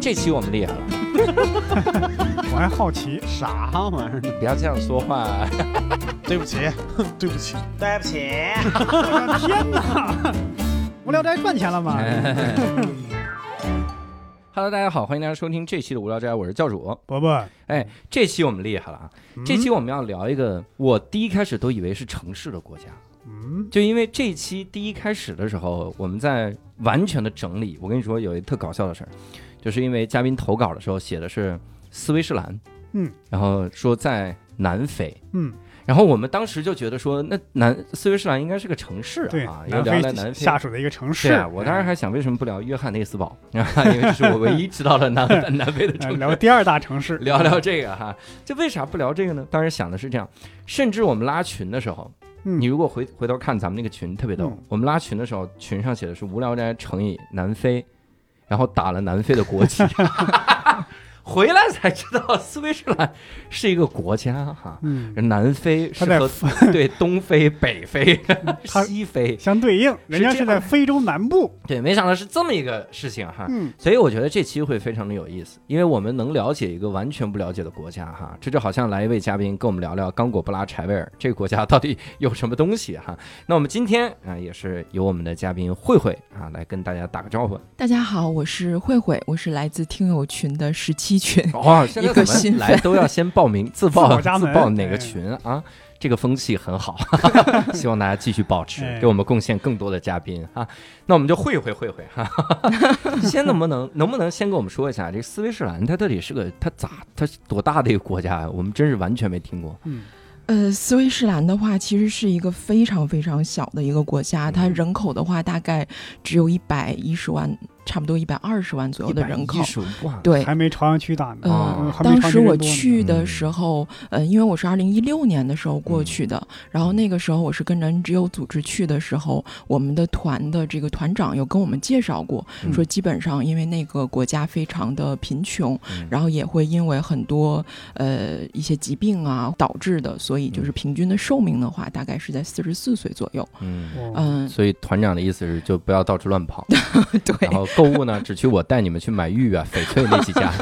这期我们厉害了，我还好奇，啥玩意儿？不要这样说话。对不起，对不起，对不起，我的天哪！无聊斋赚钱了吗？Hello，大家好，欢迎大家收听这期的无聊斋，我是教主。伯伯，哎，这期我们厉害了啊！这期我们要聊一个，我第一开始都以为是城市的国家，嗯，就因为这期第一开始的时候，我们在完全的整理。我跟你说，有一特搞笑的事儿，就是因为嘉宾投稿的时候写的是斯威士兰，嗯，然后说在南非，嗯，然后我们当时就觉得说，那南斯威士兰应该是个城市对啊，，要聊南聊南非。下属的一个城市。对啊，我当时还想为什么不聊约翰内斯堡，因为这是我唯一知道的南南非的呃城市。聊第二大城市，聊聊这个哈，就为啥不聊这个呢？当时想的是这样，甚至我们拉群的时候，嗯。你如果回回头看咱们那个群特别逗，嗯。我们拉群的时候，群上写的是无聊斋乘以南非，然后打了南非的国旗，回来才知道斯威士兰是一个国家哈。嗯，南非是和 对东非、北非、西非，相对应，人家是在非洲南部。对，没想到是这么一个事情哈。嗯，所以我觉得这期会非常的有意思，因为我们能了解一个完全不了解的国家哈，这就好像来一位嘉宾跟我们聊聊刚果布拉柴维尔这个国家到底有什么东西哈。那我们今天啊也是由我们的嘉宾慧慧啊来跟大家打个招呼。大家好，我是慧慧，我是来自听友群的十七群。哇、现在一个怎么新来都要先报名自报自报哪个哎群啊？这个风气很好，希望大家继续保持，哎给我们贡献更多的嘉宾哈。那我们就会会会会哈，先能不能能不能先跟我们说一下，这个斯威士兰它到底是个它咋它多大的一个国家呀？我们真是完全没听过。嗯，呃，斯威士兰的话，其实是一个非常非常小的一个国家，它人口的话大概只有一百一十万，差不多一百二十万左右的人口。对，还没朝阳区大呢。哦嗯，当时我去的嗯时候，呃，因为我是二零一六年的时候过去的，然后那个时候我是跟着 NGO 组织去的时候，我们的团的这个团长有跟我们介绍过，嗯。说基本上因为那个国家非常的贫穷，嗯。然后也会因为很多呃一些疾病啊导致的，所以就是平均的寿命的话，大概是在四十四岁左右。嗯。所以团长的意思是，就不要到处乱跑，对。然，后购物呢，只去我带你们去买玉啊、翡翠那几家。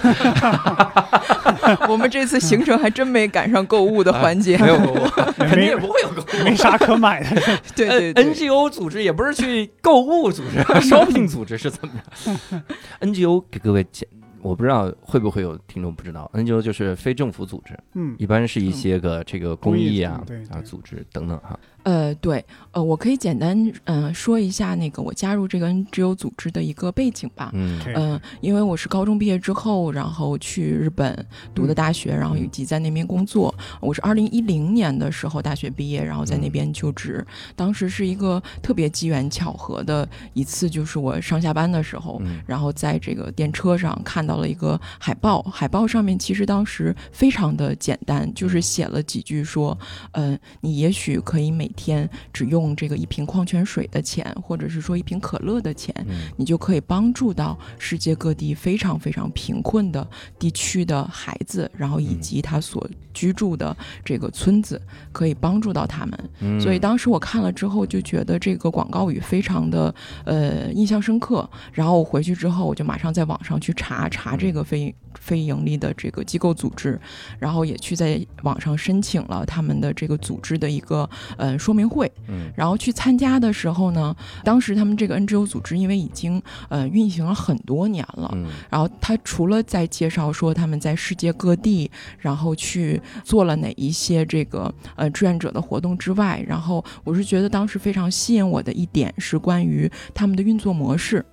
我们这次行程还真没赶上购物的环节。没有购物，肯定也不会有购物。没啥可买的。对对 N 对 NGO 组织也不是去购物组织，shopping 组织是怎么着？NGO 给各位讲，我不知道会不会有听众不知道，NGO 就是非政府组织，嗯，一般是一些个这个公益啊啊组织等等哈。呃，对，呃，我可以简单嗯、呃说一下那个我加入这个 NGO 组织的一个背景吧。嗯对嗯、因为我是高中毕业之后，然后去日本读的大学，然后以及在那边工作。我是二零一零年的时候大学毕业，然后在那边就职。当时是一个特别机缘巧合的一次，就是我上下班的时候，嗯然后在这个电车上看到了一个海报，海报上面其实当时非常的简单，就是写了几句说，嗯、你也许可以每天只用这个一瓶矿泉水的钱，或者是说一瓶可乐的钱，嗯你就可以帮助到世界各地非常非常贫困的地区的孩子，然后以嗯及他所居住的这个村子，可以帮助到他们。嗯所以当时我看了之后就觉得这个广告语非常的呃印象深刻，然后我回去之后我就马上在网上去查查这个非非盈利的这个机构组织，然后也去在网上申请了他们的这个组织的一个呃说明会，嗯。然后去参加的时候呢，当时他们这个 NGO 组织因为已经呃运行了很多年了，嗯。然后他除了在介绍说他们在世界各地，然后去做了哪一些这个呃志愿者的活动之外，然后我是觉得当时非常吸引我的一点是关于他们的运作模式。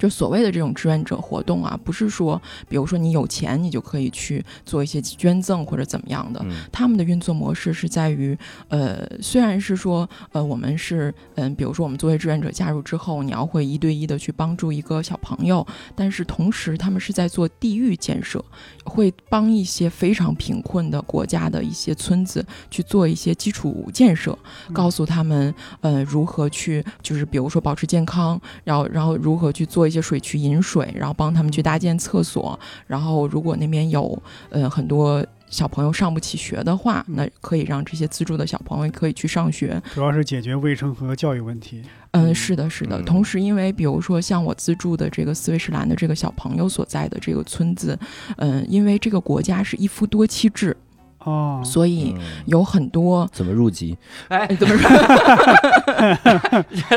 嗯，就所谓的这种志愿者活动啊，不是说，比如说你有钱你就可以去做一些捐赠或者怎么样的，嗯。他们的运作模式是在于，呃，虽然是说，呃，我们是，嗯、比如说我们作为志愿者加入之后，你要会一对一的去帮助一个小朋友，但是同时他们是在做地域建设，会帮一些非常贫困的国家的一些村子去做一些基础建设，告诉他们，呃，如何去，就是比如说保持健康，然后然后如何去做一一些水渠引水，然后帮他们去搭建厕所，然后如果那边有呃很多。小朋友上不起学的话，那可以让这些资助的小朋友可以去上学。主要是解决卫生和教育问题。嗯，是的，是的。嗯同时，因为比如说像我资助的这个斯威士兰的这个小朋友所在的这个村子，嗯，因为这个国家是一夫多妻制，哦，所以嗯有很多。怎么入籍？哎，哎，怎么说？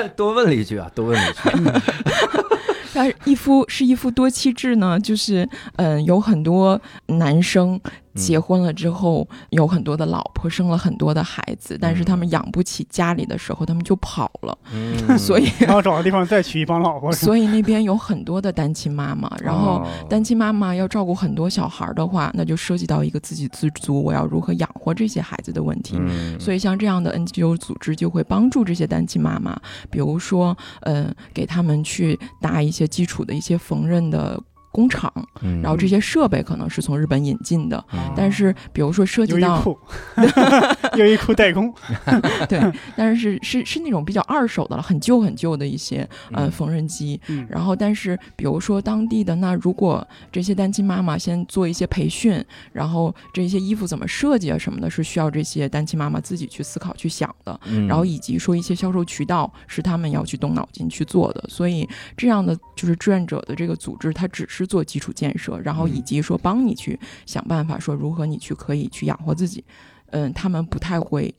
多问了一句啊，多问了一句。但是一夫是一夫多妻制呢，就是嗯，有很多男生结婚了之后，有很多的老婆，生了很多的孩子，但是他们养不起家里的时候，他们就跑了，嗯，所以然后找个地方再娶一帮老婆。所以那边有很多的单亲妈妈，然后哦。单亲妈妈要照顾很多小孩儿的话，那就涉及到一个自给自足，我要如何养活这些孩子的问题。嗯，所以像这样的 NGO 组织就会帮助这些单亲妈妈，比如说，呃，给他们去搭一些基础的一些缝纫的工厂，嗯，然后这些设备可能是从日本引进的，嗯。但是比如说涉及到优衣库，优衣库代工。对，但是是是是那种比较二手的了，很旧很旧的一些呃嗯。缝纫机，嗯，然后，但是比如说当地的那，如果这些单亲妈妈先做一些培训，然后这些衣服怎么设计啊什么的，是需要这些单亲妈妈自己去思考去想的。嗯。然后以及说一些销售渠道是他们要去动脑筋去做的，所以这样的就是志愿者的这个组织，它只是做基础建设，然后以及说帮你去想办法说如何你去可以去养活自己。嗯，他们不太会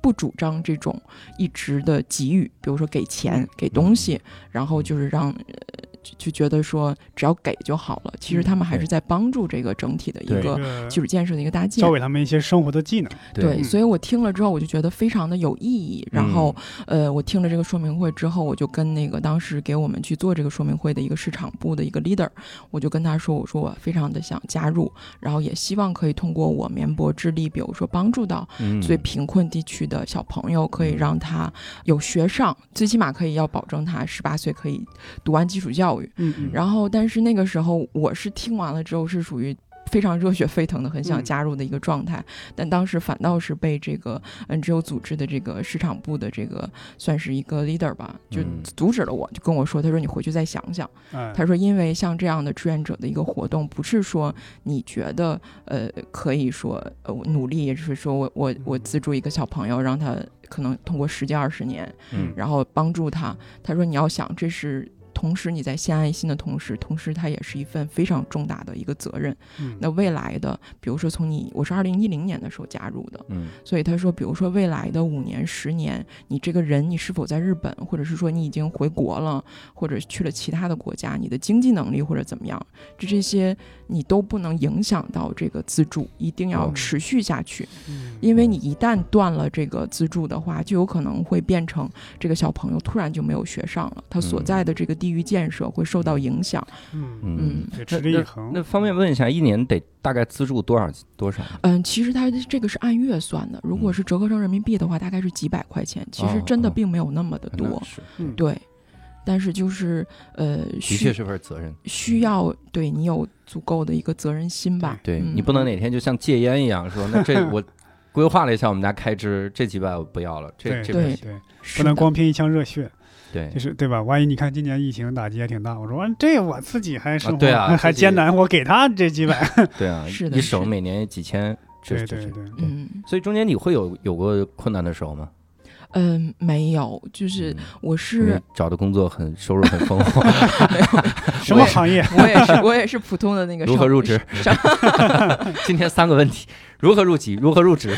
不主张这种一直的给予，比如说给钱、给东西，然后就是让。呃就就觉得说只要给就好了，其实他们还是在帮助这个整体的一个基础建设的一个搭建教。给他们一些生活的技能。对，嗯所以我听了之后，我就觉得非常的有意义。然后，呃，我听了这个说明会之后，我就跟那个当时给我们去做这个说明会的一个市场部的一个 leader，我就跟他说，我说我非常的想加入，然后也希望可以通过我绵薄之力，比如说帮助到嗯最贫困地区的小朋友，可以让他有学上，最起码可以要保证他十八岁可以读完基础教育。嗯嗯，然后，但是那个时候我是听完了之后是属于。非常热血沸腾的，很想嗯。加入的一个状态，但当时反倒是被这个 NGO 组织的这个市场部的这个算是一个 leader 吧，就嗯。阻止了我，就跟我说，他说你回去再想想，嗯他说因为像这样的志愿者的一个活动，不是说你觉得呃可以说呃我努力，也就是说我我我资助一个小朋友，让他可能通过十几二十年，嗯。然后帮助他。他说：“你要想，这是同时你在献爱心的同时，同时它也是一份非常重大的一个责任。嗯那未来的，比如说从你，我是二零一零年的时候加入的，嗯所以他说，比如说未来的五年、十年，你这个人你是否在日本，或者是说你已经回国了，或者去了其他的国家，你的经济能力或者怎么样，这这些你都不能影响到这个资助，一定要哦持续下去。嗯因为你一旦断了这个资助的话，就有可能会变成这个小朋友突然就没有学上了，他所嗯在的这个地域建设会受到影响。嗯，嗯，得持之以恒。那方便问一下，一年得大概资助多少多少？嗯，其实它这个是按月算的，如果嗯是折合成人民币的话，大概是几百块钱，其实哦真的哦并没有那么的多。对，但是就是呃，的需确是份责任。需要对你有足够的一个责任心吧。对嗯你不能哪天就像戒烟一样说，那这 我规划了一下我们家开支，这几百我不要了，这对这对不行。对，不能光拼一腔热血，对就是对吧？万一你看今年疫情打击也挺大，我说这我自己还生活对啊 还艰难，我给他这几百，对啊，是的一是的省每年几千，这这是对对对，嗯所以中间你会有有过困难的时候吗？嗯，没有，就是嗯我是找的工作很收入很丰厚，什么行业？我也是我也是普通的那个如何入职？今天三个问题：如何入籍？如何入职？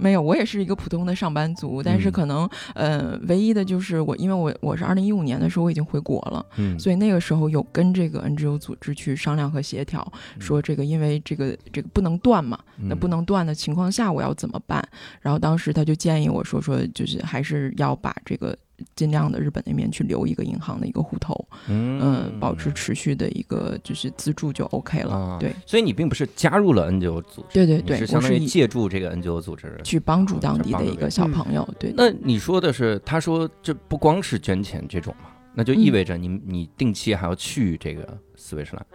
没有，我也是一个普通的上班族，但是嗯。可能，呃，唯一的就是我，因为我我是二零一五年的时候我已经回国了，嗯，所以那个时候有跟这个 NGO 组织去商量和协调，说这个因为这个这个不能断嘛，那不嗯。能断的情况下我要怎么办？然后当时他就建议我说说，就是还是要把这个尽量的日本那边去留一个银行的一个户头，嗯嗯，保持持续的一个就是资助就 OK 了，啊对。所以你并不是加入了 NGO 组织，对对对，是相当于借助这个 NGO 组织。去帮助啊当地的一个小朋友，对，那你说的是，他说这不光是捐钱这种嘛，那就嗯意味着你你定期还要去这个斯威士兰。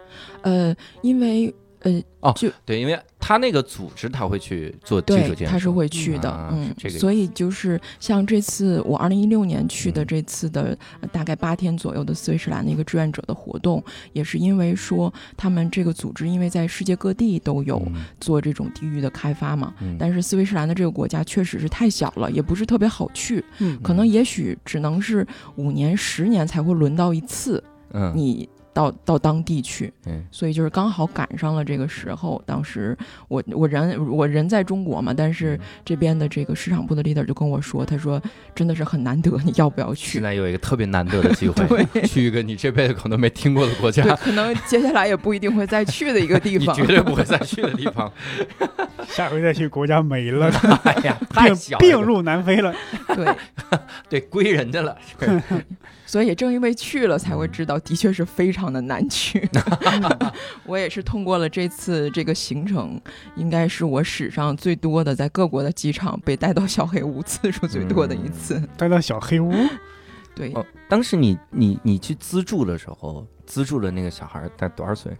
呃，因为呃，哦，就对，因为他那个组织他会去做基础对，建设，他是会去的，啊嗯是这个，所以就是像这次我二零一六年去的嗯。这次的、呃大概八天左右的斯威士兰的一个志愿者的活动，也是因为说他们这个组织因为在世界各地都有嗯。做这种地域的开发嘛，嗯。但是斯威士兰的这个国家确实是太小了，也不是特别好去，嗯可能也许只能是五年、十年才会轮到一次嗯。你到到当地去，嗯所以就是刚好赶上了这个时候。当时我我人我人在中国嘛，但是这边的这个市场部的 leader 就跟我说，他说真的是很难得，你要不要去现？在有一个特别难得的机会，去一个你这辈子可能没听过的国家对，，可能接下来也不一定会再去的一个地 你方。绝对不会再去的地方。下回再去国家没了，哎呀，太小了病病入南非了。对，对归人家了。所以也正因为去了，才会知道的确是非常的难去。我也是通过了这次这个行程，应该是我史上最多的在各国的机场被带到小黑屋次数最多的一次。带到小黑屋，对，哦，当时你你你去资助的时候，资助的那个小孩儿才多少岁？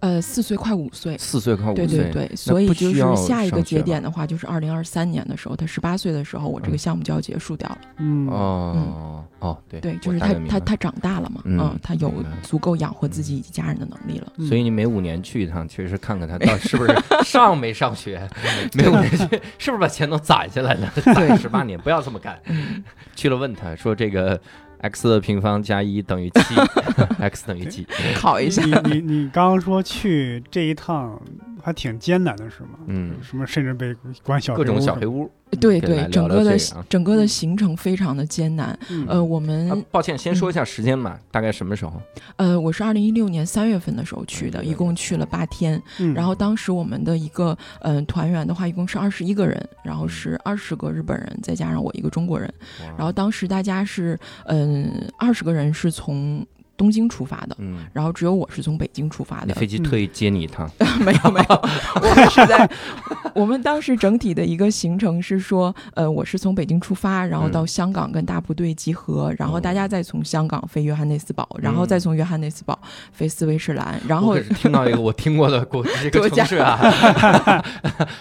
呃，四岁快五岁。四岁快五岁。对对对，所以就是下一个节点的话，就是二零二三年的时候，他十八岁的时候，我这个项目就要结束掉了。嗯，哦哦，对对，就是他他他长大了嘛，嗯嗯，他有足够养活自己以及家人的能力了。嗯所以你每五年去一趟，确实看看他到底是不是 上没上学，每五年去是不是把钱都攒下来了，对十八年，不要这么干。嗯，去了问他说这个 x 的平方加一等于七，x 等于几？考一下。你你你刚刚说去这一趟还挺艰难的是吗？嗯，什么甚至被关小各种小黑屋。对对，整个的整个的行程非常的艰难。嗯呃，我啊们，抱歉，先说一下时间吧，大概什么时候？呃，我是二零一六年三月份的时候去的，一共去了八天。嗯然后当时我们的一个嗯、呃团员的话，一共是二十一个人，然后是二十个日本人，再加上我一个中国人。然后当时大家是嗯二十个人是从东京出发的。嗯，然后只有我是从北京出发的，飞机特意接你一趟，没 有没有，我们是在我们当时整体的一个行程是说，呃，我是从北京出发，然后到香港跟大部队集合，然后大家再从香港飞约翰内斯堡，然后再从约翰内斯堡飞斯威士兰，然后听到一个 我听过的国这个城市啊，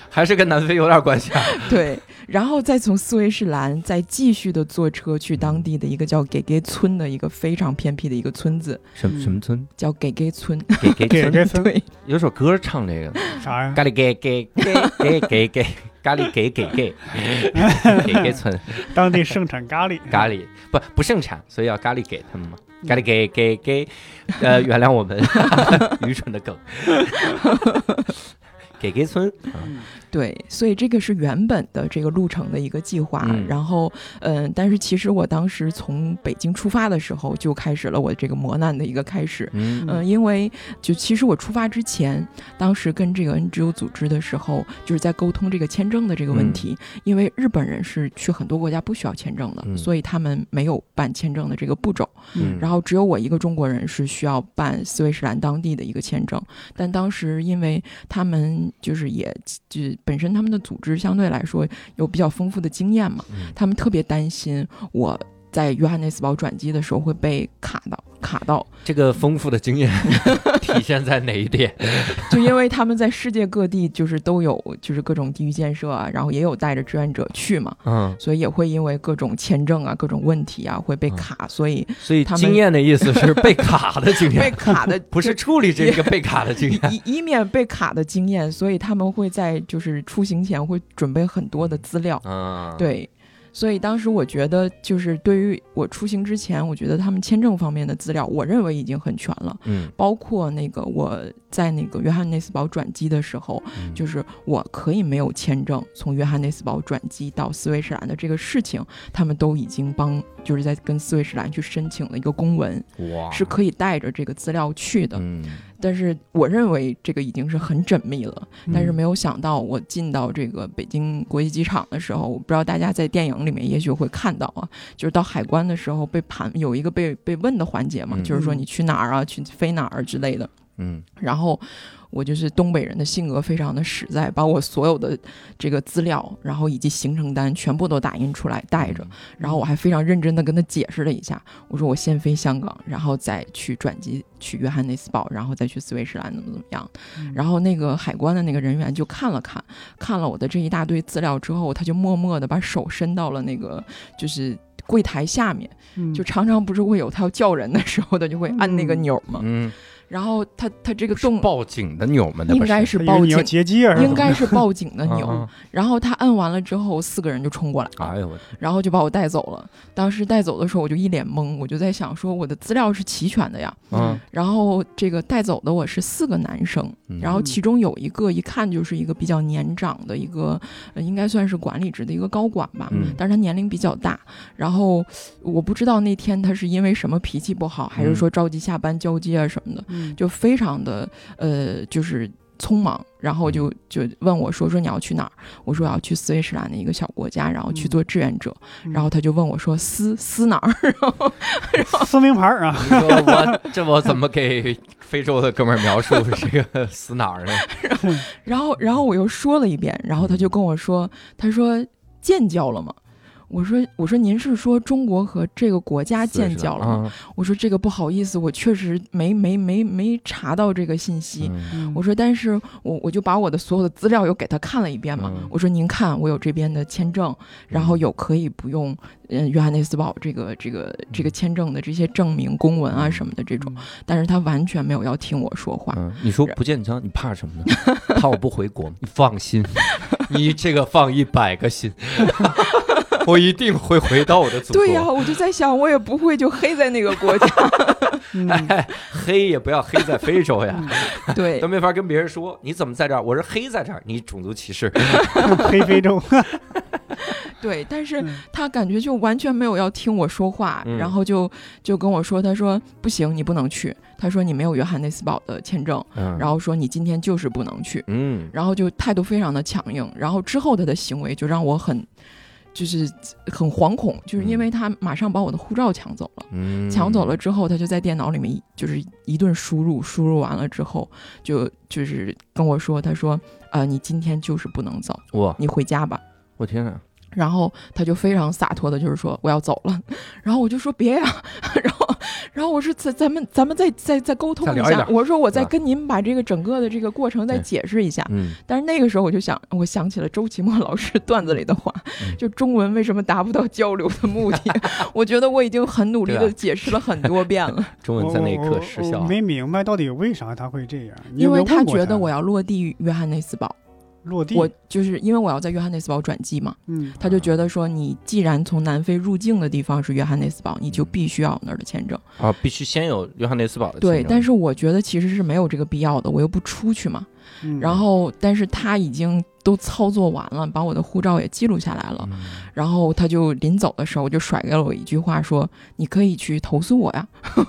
还是跟南非有点关系啊。对，然后再从斯威士兰再继续的坐车去当地的一个叫给给村的一个非常偏僻的一个村子，什么什么村？叫给给村。给给村？给给村？对，有首歌唱这个，啥呀？咖喱给给给给给给咖喱给给给给给村。当地盛产咖喱，咖喱。不不盛产，所以要咖喱给他们嘛。咖喱给给给，呃，原谅我们愚蠢的梗。给给村，啊对，所以这个是原本的这个路程的一个计划。嗯然后，嗯、但是其实我当时从北京出发的时候，就开始了我这个磨难的一个开始。嗯嗯、因为就其实我出发之前，当时跟这个 NGO 组织的时候，就是在沟通这个签证的这个问题。因为日本人是去很多国家不需要签证的，嗯所以他们没有办签证的这个步骤。嗯然后只有我一个中国人是需要办斯威士兰当地的一个签证，但当时因为他们就是也就本身他们的组织相对来说有比较丰富的经验嘛，嗯。他们特别担心我在约翰内斯堡转机的时候会被卡到卡到，这个丰富的经验 体现在哪一点？就因为他们在世界各地就是都有就是各种地域建设啊，然后也有带着志愿者去嘛。嗯，所以也会因为各种签证啊、各种问题啊会被卡，所以所以他们经验的意思是被卡的经验被，卡的 不是处理这个被卡的经验。以以免被卡的经验，所以他们会在就是出行前会准备很多的资料。嗯，，对，所以当时我觉得，就是对于我出行之前，我觉得他们签证方面的资料，我认为已经很全了。嗯，包括那个我在那个约翰内斯堡转机的时候，嗯就是我可以没有签证从约翰内斯堡转机到斯威士兰的这个事情，他们都已经帮，就是在跟斯威士兰去申请了一个公文，是可以带着这个资料去的。嗯但是我认为这个已经是很缜密了，嗯但是没有想到我进到这个北京国际机场的时候，我不知道大家在电影里面也许会看到啊，就是到海关的时候被盘有一个被被问的环节嘛，嗯。就是说你去哪儿啊，去飞哪儿之类的。嗯。然后我就是东北人的性格非常的实在，把我所有的这个资料，然后以及行程单全部都打印出来带着，然后我还非常认真的跟他解释了一下，我说我先飞香港，然后再去转机去约翰内斯堡，然后再去斯威士兰怎么怎么样。嗯然后那个海关的那个人员就看了看，看了我的这一大堆资料之后，他就默默的把手伸到了那个就是。柜台下面嗯就常常不是会有他要叫人的时候，他就会按那个嗯钮嘛。嗯，然后他他这个动报警的钮吗？应该是报警，接机啊，应该是报警的钮。啊然后他摁完了之后，四个人就冲过来哎呦我然后就把我带走了。当时带走的时候，我就一脸懵，我就在想说，我的资料是齐全的呀。嗯然后这个带走的我是四个男生，嗯然后其中有一个一看就是一个比较年长的一个，呃应该算是管理职的一个高管吧。嗯但是他年龄比较大，然后我不知道那天他是因为什么脾气不好，还是说着急下班交接啊什么的，嗯就非常的呃，就是匆忙，然后就就问我说说你要去哪儿？我说我要去斯威士兰的一个小国家，然后去做志愿者。嗯然后他就问我说斯撕哪儿？然后 撕名牌儿啊，你说我这我怎么给非洲的哥们儿描述这个 撕哪儿呢？然后然后我又说了一遍，然后他就跟我说，他说建交了吗？我说我说您是说中国和这个国家建交了吗？啊？我说这个不好意思，我确实没没没没查到这个信息。嗯我说，但是我我就把我的所有的资料又给他看了一遍嘛。嗯我说您看，我有这边的签证，然后有可以不用嗯约翰内斯堡这个这个这个签证的这些证明、公文啊什么的这种，但是他完全没有要听我说话。嗯，你说不建交，你怕什么呢？怕我不回国吗？你放心，你这个放一百个心，我一定会回到我的祖国。对呀、我就在想，我也不会就黑在那个国家。嗯 哎，黑也不要黑在非洲呀，对。都，没法跟别人说你怎么在这儿，我是黑在这儿，你种族歧视。黑非洲，对，但是嗯。他感觉就完全没有要听我说话，嗯。然后就就跟我说，他说不行，你不能去，他说你没有约翰内斯堡的签证，嗯。然后说你今天就是不能去，嗯。然后就态度非常的强硬，然后之后他的行为就让我很。就是很惶恐，就是因为他马上把我的护照抢走了，嗯抢走了之后，他就在电脑里面就是一顿输入，输入完了之后，就就是跟我说，他说，呃，你今天就是不能走，哇，你回家吧。我天哪！然后他就非常洒脱的，就是说我要走了，然后我就说别呀，然后然后我说咱咱们咱们再再再沟通一下，一我说我再跟您把这个整个的这个过程再解释一下。嗯。但是那个时候我就想，我想起了周奇墨老师段子里的话，嗯。就中文为什么达不到交流的目的？我觉得我已经很努力的解释了很多遍了，中文在那一刻失效我我我。没明白到底为啥他会这样，你因为他觉得我要落地约翰内斯堡，落地，我就是因为我要在约翰内斯堡转机嘛，嗯他就觉得说，你既然从南非入境的地方是约翰内斯堡，你就必须要有那儿的签证。啊，必须先有约翰内斯堡的对，签证但是我觉得其实是没有这个必要的，我又不出去嘛。嗯然后，但是他已经都操作完了，把我的护照也记录下来了。嗯然后他就临走的时候就甩给了我一句话，说：“你可以去投诉我呀。”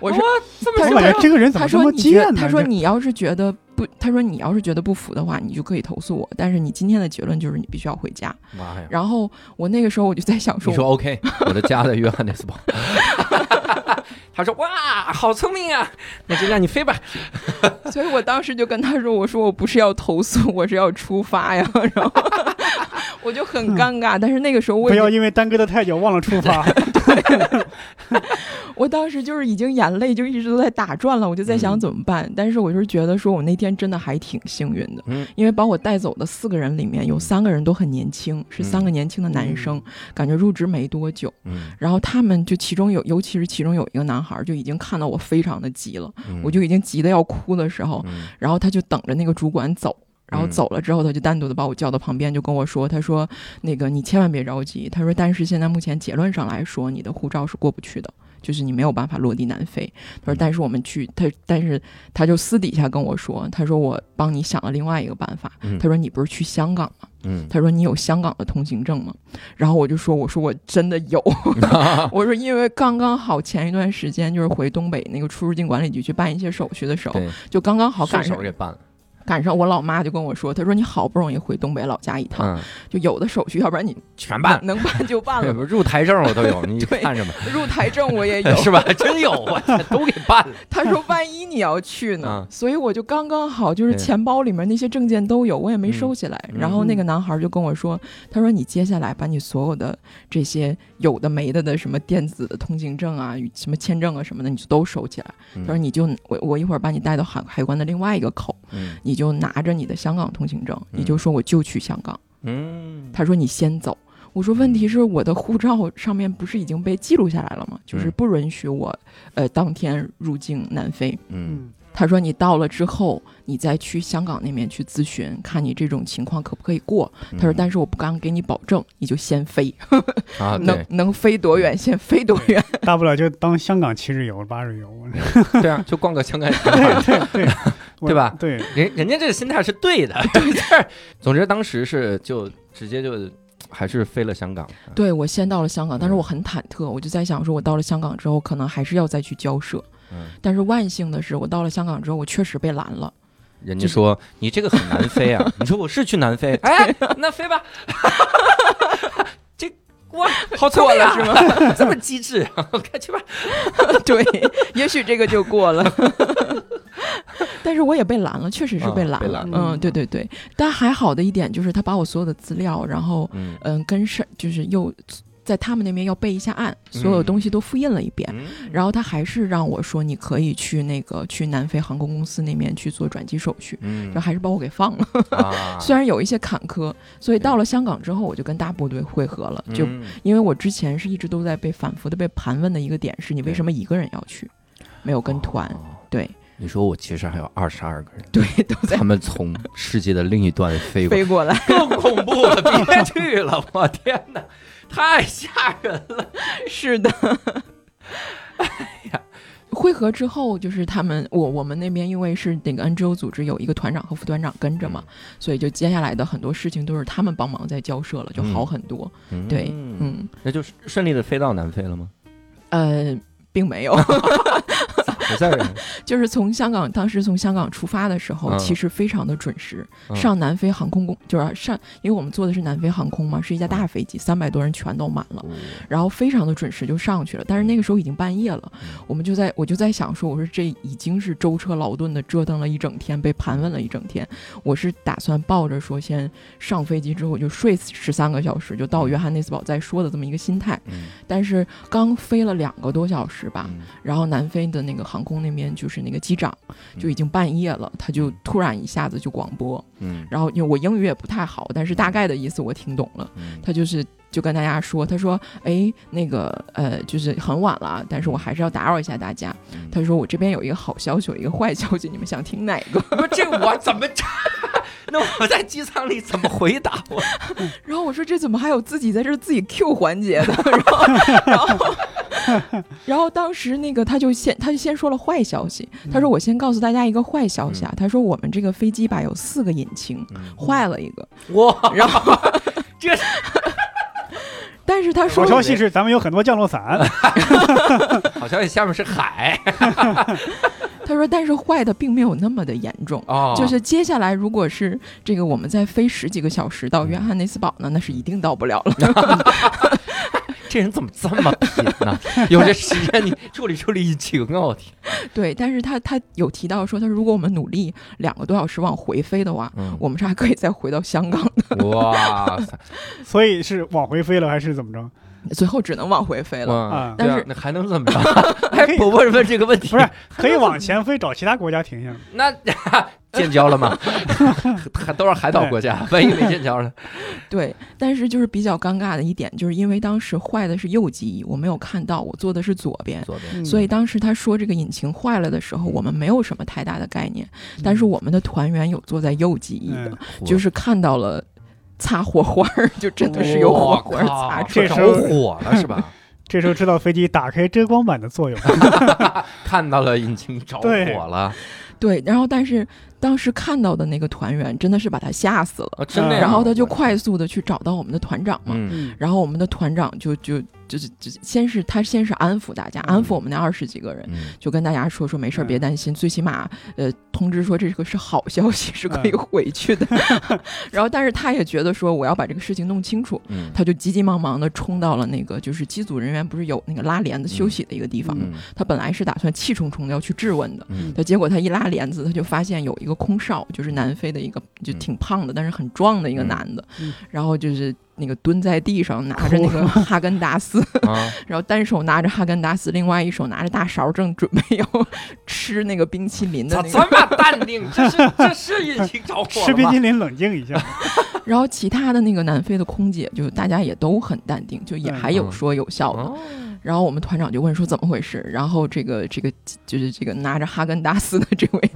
我说：“他我说感觉这个人怎他么这么呢？他说你要是觉得不，他说你要是觉得不服的话，你就可以投诉我。但是你今天的结论就是你必须要回家。妈呀！然后我那个时候我就在想说，你说 OK，我的家在约翰内斯堡。他说哇，好聪明啊，那就 让你飞吧。所以我当时就跟他说：“我说我不是要投诉，我是要出发呀。”然后我就很尴尬，但是那个时候不要因为耽搁的太久忘了出发。我当时就是已经眼泪就一直都在打转了，我就在想嗯。怎么办。但是我就是觉得说我那天真的还挺幸运的，嗯。因为把我带走的四个人里面有三个人都很年轻，是三个年轻的男生，感觉入职没多久。嗯，然后他们就其中有，尤其是其中有一个男孩，就已经看到我非常的急了，嗯。我就已经急得要哭的时候，嗯。然后他就等着那个主管走，然后嗯走了之后，他就单独的把我叫到旁边，就跟我说：“他说那个你千万别着急，他说但是现在目前结论上来说，你的护照是过不去的，就是你没有办法落地南非。他说但是我们去他，但是他就私底下跟我说，他说我帮你想了另外一个办法，嗯他说你不是去香港吗？嗯，他说你有香港的通行证吗？然后我就说我说我真的有，我说因为刚刚好前一段时间就是回东北那个出入境管理局去办一些手续的时候，就刚刚好赶顺上给办了。赶上我老妈就跟我说，她说你好不容易回东北老家一趟，嗯，就有的手续，要不然你全办。能能办就办了。对 入台证我都有，你 对看什么？入台证我也有，是吧？真有，我天都给办了。他说万一你要去呢，嗯所以我就刚刚好，就是钱包里面那些证件都有，我也没收起来。嗯然后那个男孩就跟我说，他说你接下来把你所有的这些有的没的的什么电子的通行证啊、什么签证啊什么的，你就都收起来。嗯他说你就我我一会儿把你带到海海关的另外一个口，嗯你就拿着你的香港通行证，嗯你就说我就去香港。嗯，他说你先走。我说问题是我的护照上面不是已经被记录下来了吗？就是嗯不允许我呃当天入境南非。嗯嗯，他说你到了之后，你再去香港那边去咨询，看你这种情况可不可以过。他说，但是我不敢给你保证，你就先飞，啊，能能飞多远先飞多远。大不了就当香港七日游、八日游，对啊，就逛个香港 对对对，我对吧对，人人家这个心态是对的，对。总之当时是就直接就还是飞了香港。对我先到了香港，但是我很忐忑，我就在想说，我到了香港之后，可能还是要再去交涉。嗯，但是万幸的是，我到了香港之后，我确实被拦了。人家说你这个很难飞啊，你说我是去南非，哎，那飞吧。这哇，好聪明啊过了是吗？这么机智，快去吧。对，也许这个就过了。但是我也被拦了，确实是被拦了。嗯，对对对。但还好的一点就是，他把我所有的资料，然后嗯嗯，跟上就是又在他们那边要备一下案，所有东西都复印了一遍。嗯然后他还是让我说，你可以去那个去南非航空公司那边去做转机手续，嗯然后还是把我给放了。啊，虽然有一些坎坷，所以到了香港之后，我就跟大部队会合了。就嗯因为我之前是一直都在被反复的被盘问的一个点是，你为什么一个人要去，没有跟团？哦对你说我其实还有二十二个人，对，都在他们从世界的另一端飞过，飞过来。更恐怖了，别去了，我天哪，太吓人了。是的。会合之后，就是他们我我们那边因为是那个 NGO 组织有一个团长和副团长跟着嘛，所以就接下来的很多事情都是他们帮忙在交涉了，就好很多。对，嗯，嗯，那就是顺利的飞到南非了吗？呃，并没有，不在人，就是从香港当时从香港出发的时候，嗯其实非常的准时，嗯上南非航空公就是上，因为我们坐的是南非航空嘛，是一架大飞机，三百多人全都满了。然后非常的准时就上去了，但是那个时候已经半夜了，嗯我们就在我就在想说，我说这已经是舟车劳顿的折腾了一整天，被盘问了一整天，我是打算抱着说先上飞机之后就睡十三个小时就到约翰内斯堡再说的这么一个心态，嗯但是刚飞了两个多小时吧，嗯然后南非的那个航空那边就是那个机长嗯就已经半夜了，他就突然一下子就广播，嗯然后因为我英语也不太好，但是大概的意思我听懂了。嗯他就是就跟大家说，他说，哎，那个呃，就是很晚了，但是我还是要打扰一下大家。嗯他说我这边有一个好消息，有一个坏消息，你们想听哪个？这我怎么这？那我在机舱里怎么回答我？然后我说这怎么还有自己在这儿自己 Q 环节的？然后然后 然后当时那个他就先他就先说了坏消息，他说我先告诉大家一个坏消息啊，他说我们这个飞机吧有四个引擎坏了一个，哇，然后 这 但是他说好消息是咱们有很多降落伞，好消息下面是海。他说但是坏的并没有那么的严重。哦，就是接下来，如果是这个我们再飞十几个小时到约翰内斯堡呢，那是一定到不了了。这人怎么这么拼呢？有这时间你处理处理疫情啊！我天，对，但是他他有提到说，他说如果我们努力两个多小时往回飞的话，嗯，我们是还可以再回到香港的，哇塞，所以是往回飞了还是怎么着？最后只能往回飞了。啊但是那还能怎么着？还不问问这个问题？不是 可以往前飞，找其他国家停下。那 建交了吗？还都是海岛国家，万一没建交呢？对，但是就是比较尴尬的一点，就是因为当时坏的是右机翼，我没有看到，我坐的是左边。左边嗯所以当时他说这个引擎坏了的时候，我们没有什么太大的概念，但是我们的团员有坐在右机翼的，嗯就是看到了擦火花儿，就真的是有火花儿擦出来。着这时候火了是吧？这时候知道飞机打开遮光板的作用。看到了引擎着火了，对，然后但是当时看到的那个团员真的是把他吓死了，啊，真的，然后他就快速的去找到我们的团长嘛，然后我们的团长就就就是就先是他先是安抚大家，安抚我们那二十几个人，嗯就跟大家说说没事别担心，最起码呃通知说这个是好消息，是可以嗯回去的。然后但是他也觉得说我要把这个事情弄清楚，嗯他就急急忙忙的冲到了那个就是机组人员不是有那个拉帘子休息的一个地方他本来是打算气冲冲的要去质问的。嗯他结果他一拉帘子，他就发现有一个空少，就是南非的一个就挺胖的，但是很壮的一个男的，嗯然后就是那个蹲在地上拿着 那个哈根达斯，啊，然后单手拿着哈根达斯，另外一手拿着大勺，正准备要吃那个冰淇淋的咋那个。这么淡定？这是这是引擎着火吃？冰淇淋冷静一下，然后其他的那个南非的空姐，就大家也都很淡定，就也嗯还有说有笑的。哦然后我们团长就问说怎么回事，然后这个这个就是这个拿着哈根达斯的这位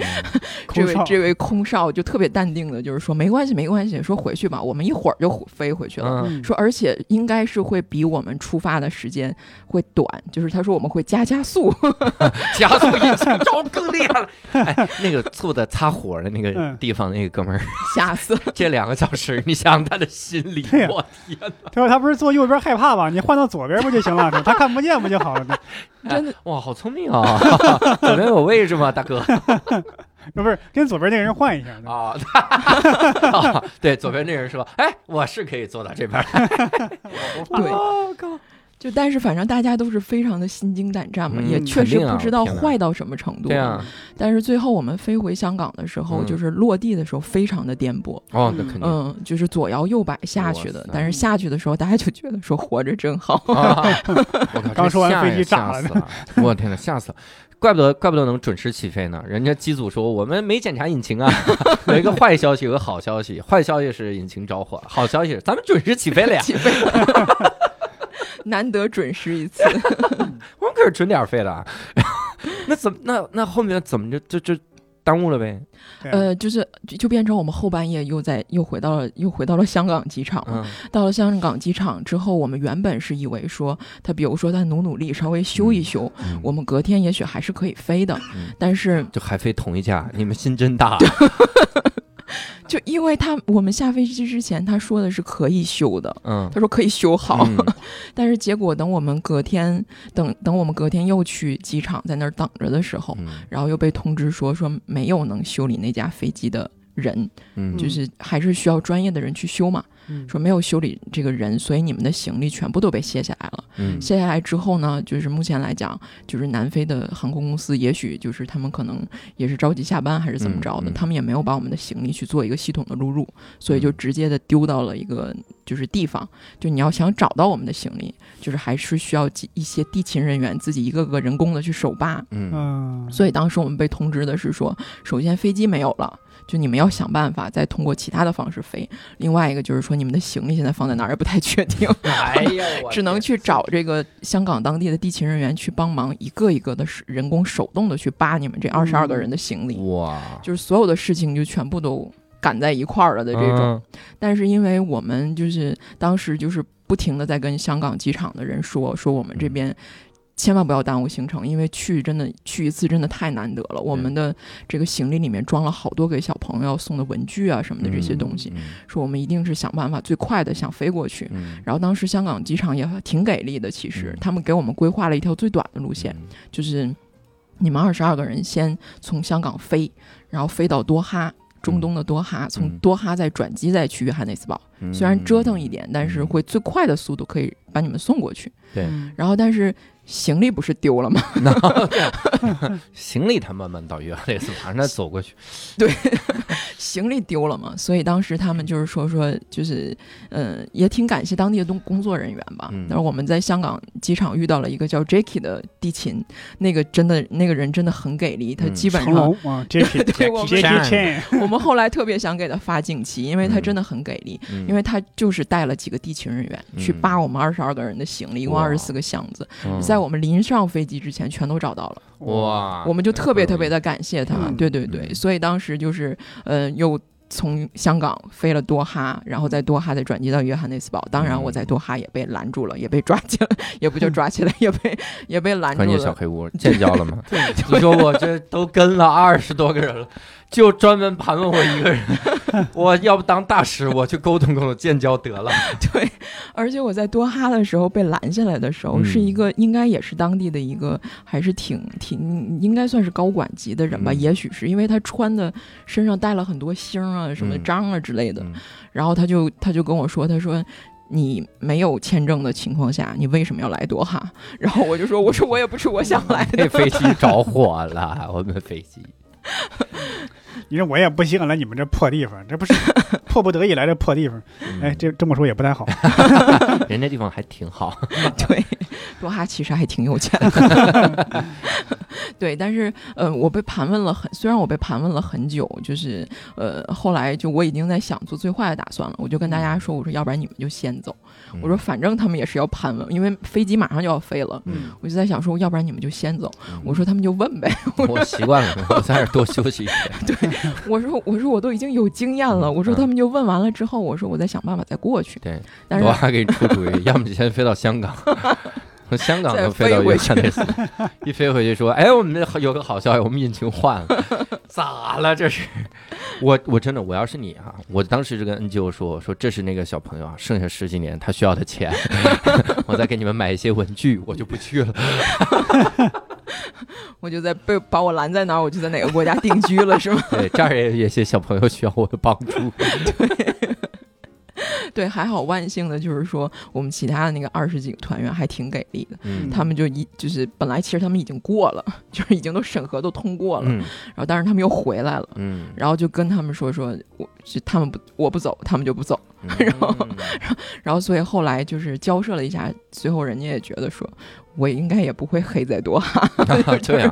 这位这位空少就特别淡定的，就是说没关系没关系，说回去吧，我们一会儿就飞回去了。嗯说，而且应该是会比我们出发的时间会短，就是他说我们会加加速，加速引擎着更厉害了。哎，那个坐的擦火的那个嗯地方，那个哥们儿，吓死了。这两个小时，你想想他的心理，我天哪！他说他不是坐右边害怕吧？你换到左边不就行了？他看不见不就好了？真的哇，好聪明啊！左边有位置吗，大哥？不是跟左边那个人换一下。啊，啊对，左边那人说：“哎，我是可以坐到这边来。对，我靠，就但是反正大家都是非常的心惊胆战嘛，嗯也确实不知道坏到什么程度。对啊，但是最后我们飞回香港的时候，嗯就是落地的时候非常的颠簸，哦，那肯定。嗯，就是左摇右摆下去的。但是下去的时候，大家就觉得说活着真好。啊！我靠，刚说完飞机炸了吓死了！我天呐，吓死了！怪不得，怪不得能准时起飞呢。人家机组说我们没检查引擎啊。有一个坏消息，有个好消息。坏消息是引擎着火，好消息是咱们准时起飞了呀。起飞了，难得准时一次。我们可是准点飞的啊。那怎么那那后面怎么就就就耽误了呗？呃，就是就就变成我们后半夜又在又回到了又回到了香港机场了。嗯到了香港机场之后，我们原本是以为说他，比如说他努努力稍微修一修，嗯我们隔天也许还是可以飞的。嗯但是就还飞同一架，你们心真大。就因为他我们下飞机之前他说的是可以修的，嗯，他说可以修好，嗯。但是结果等我们隔天等等我们隔天又去机场在那儿等着的时候，嗯。然后又被通知说说没有能修理那架飞机的人，嗯，就是还是需要专业的人去修嘛。嗯说没有修理这个人，所以你们的行李全部都被卸下来了。嗯卸下来之后呢，就是目前来讲，就是南非的航空公司，也许就是他们可能也是着急下班还是怎么着的，嗯嗯他们也没有把我们的行李去做一个系统的录入，所以就嗯直接的丢到了一个就是地方。就你要想找到我们的行李，就是还是需要一些地勤人员自己一个个人工的去手扒。嗯嗯，所以当时我们被通知的是说，首先飞机没有了。就你们要想办法再通过其他的方式飞，另外一个就是说你们的行李现在放在哪儿也不太确定，哎呀，只能去找这个香港当地的地勤人员去帮忙，一个一个的人工手动的去扒你们这二十二个人的行李，哇，就是所有的事情就全部都赶在一块儿了的这种。嗯但是因为我们就是当时就是不停的在跟香港机场的人说，说我们这边。千万不要耽误行程，因为去真的去一次真的太难得了。我们的这个行李里面装了好多给小朋友送的文具啊什么的这些东西，嗯说我们一定是想办法最快的想飞过去。嗯然后当时香港机场也挺给力的，其实嗯他们给我们规划了一条最短的路线，就是你们二十二个人先从香港飞，然后飞到多哈。中东的多哈，从嗯多哈再转机再去约翰内斯堡，嗯虽然折腾一点，但是嗯会最快的速度可以把你们送过去。对嗯然后，但是行李不是丢了吗？那 行李他慢慢到约翰内斯堡，让他走过去。对行李丢了嘛，所以当时他们就是说说，就是呃，也挺感谢当地的工工作人员吧。嗯。但是我们在香港机场遇到了一个叫 Jacky 的地勤，那个真的那个人真的很给力，他基本上、对我们后来特别想给他发锦旗，因为他真的很给力，嗯。因为他就是带了几个地勤人员、去嗯。扒我们二十二个人的行李，一共哇。二十四个箱子，嗯在我们临上飞机之前全都找到了。哇，我们就特别特别的感谢他，嗯对对对，嗯所以当时就是呃又。从香港飞了多哈，然后在多哈再转机到约翰内斯堡。当然，嗯我在多哈也被拦住了，也被抓起来，也不叫抓起来，也被也被拦住了关键小了。黑屋 见交了吗？你说我这都跟了二十多个人了，就专门盘问我一个人，我要不当大使，我去沟通沟通建交得了。对，而且我在多哈的时候被拦下来的时候，嗯是一个应该也是当地的一个，还是挺挺应该算是高管级的人吧，嗯也许是因为他穿的身上带了很多星啊、什么嗯章啊之类的，嗯然后他就他就跟我说，他说。你没有签证的情况下，你为什么要来多哈？然后我就说，我说我也不是我想来的，那飞机着火了，我们飞机。你说我也不想来你们这破地方，这不是 迫不得已来这破地方。哎，这这么说也不太好。人家地方还挺好。对，多哈其实还挺有钱的。对，但是呃，我被盘问了很，虽然我被盘问了很久，就是呃，后来就我已经在想做最坏的打算了，我就跟大家说，我说要不然你们就先走，我说反正他们也是要盘问，因为飞机马上就要飞了。嗯，我就在想说，要不然你们就先走。嗯我说他们就问呗。我习惯了，我在这儿多休息一天。对我说我说我都已经有经验了。我说嗯他们就问完了之后，我说我再想办法再过去。对，但是我还给你出主意，要么就先飞到香港，从香港再能飞到飞回约翰内斯，一飞回去说，哎，我们这有个好消息，我们引擎换了，咋了这是？我我真的，我要是你啊，我当时就跟 NGO 说，我说这是那个小朋友啊，剩下十几年他需要的钱，我再给你们买一些文具，我就不去了。我就在被把我拦在哪儿，我就在哪个国家定居了，是吗？对，这儿也有一些小朋友需要我的帮助。对，还好万幸的就是说，我们其他的那个二十几个团员还挺给力的，嗯他们就一就是本来其实他们已经过了，就是已经都审核都通过了，嗯然后但是他们又回来了。嗯，然后就跟他们说说，我是他们不我不走，他们就不走。嗯 然后然后所以后来就是交涉了一下，最后人家也觉得说，我应该也不会黑在多。哈，对啊，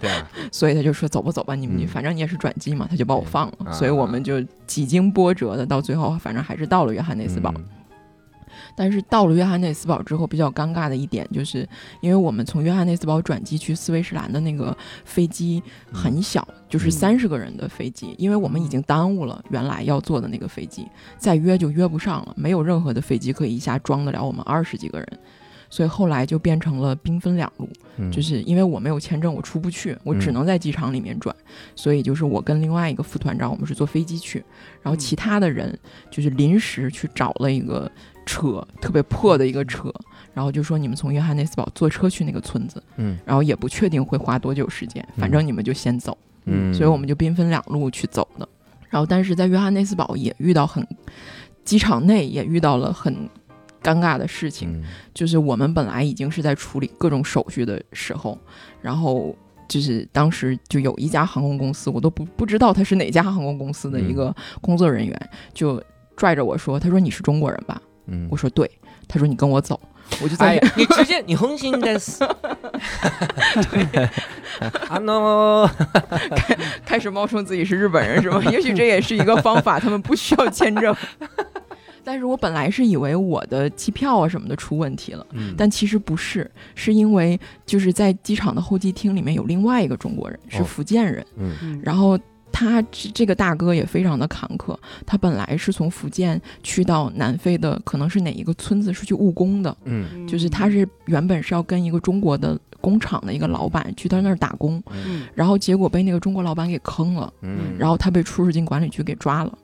对啊，所以他就说走吧走吧，你们反正你也是转机嘛，他就把我放了。啊所以我们就几经波折的，到最后反正还是到了约翰内斯堡。嗯。但是到了约翰内斯堡之后，比较尴尬的一点就是，因为我们从约翰内斯堡转机去斯威士兰的那个飞机很小，就是嗯。三十个人的飞机，因为我们已经耽误了原来要坐的那个飞机，再约就约不上了，没有任何的飞机可以一下装得了我们二十几个人。所以后来就变成了兵分两路，嗯。就是因为我没有签证，我出不去，我只嗯。能在机场里面转，所以就是我跟另外一个副团长，我们是坐飞机去，然后其他的人就是临时去找了一个车，特别破的一个车，然后就说你们从约翰内斯堡坐车去那个村子，嗯然后也不确定会花多久时间，反正你们就先走，嗯，所以我们就兵分两路去走的。然后但是在约翰内斯堡也遇到很，机场内也遇到了很尴尬的事情，嗯就是我们本来已经是在处理各种手续的时候，然后就是当时就有一家航空公司，我都不不知道他是哪家航空公司的一个工作人员，就拽着我说：“他说你是中国人吧？”嗯我说：“对。”他说：“你跟我走。”我就在、哎，你直接你红心的死。啊 no！开始冒充自己是日本人，是吗？也许这也是一个方法，他们不需要签证。但是我本来是以为我的机票啊什么的出问题了，嗯但其实不是，是因为就是在机场的候机厅里面有另外一个中国人，是哦福建人，嗯嗯。然后他这这个大哥也非常的坎坷，他本来是从福建去到南非的，可能是哪一个村子是去务工的，嗯。就是他是原本是要跟一个中国的工厂的一个老板去他那儿打工，嗯。然后结果被那个中国老板给坑了，嗯，然后他被出入境管理局给抓了，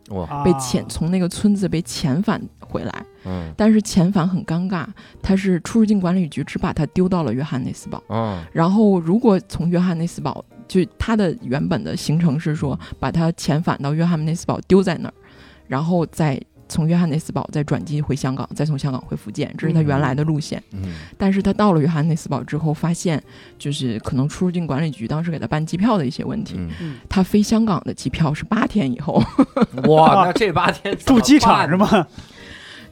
被遣从那个村子被遣返回来，嗯。但是遣返很尴尬，他是出入境管理局只把他丢到了约翰内斯堡。嗯，然后，如果从约翰内斯堡，就他的原本的行程是说把他遣返到约翰内斯堡丢在那儿，然后再从约翰内斯堡再转机回香港，再从香港回福建，这是他原来的路线。嗯但是他到了约翰内斯堡之后，发现就是可能出入境管理局当时给他办机票的一些问题，嗯，他飞香港的机票是八天以后。哇，那这八天住机场是？吗？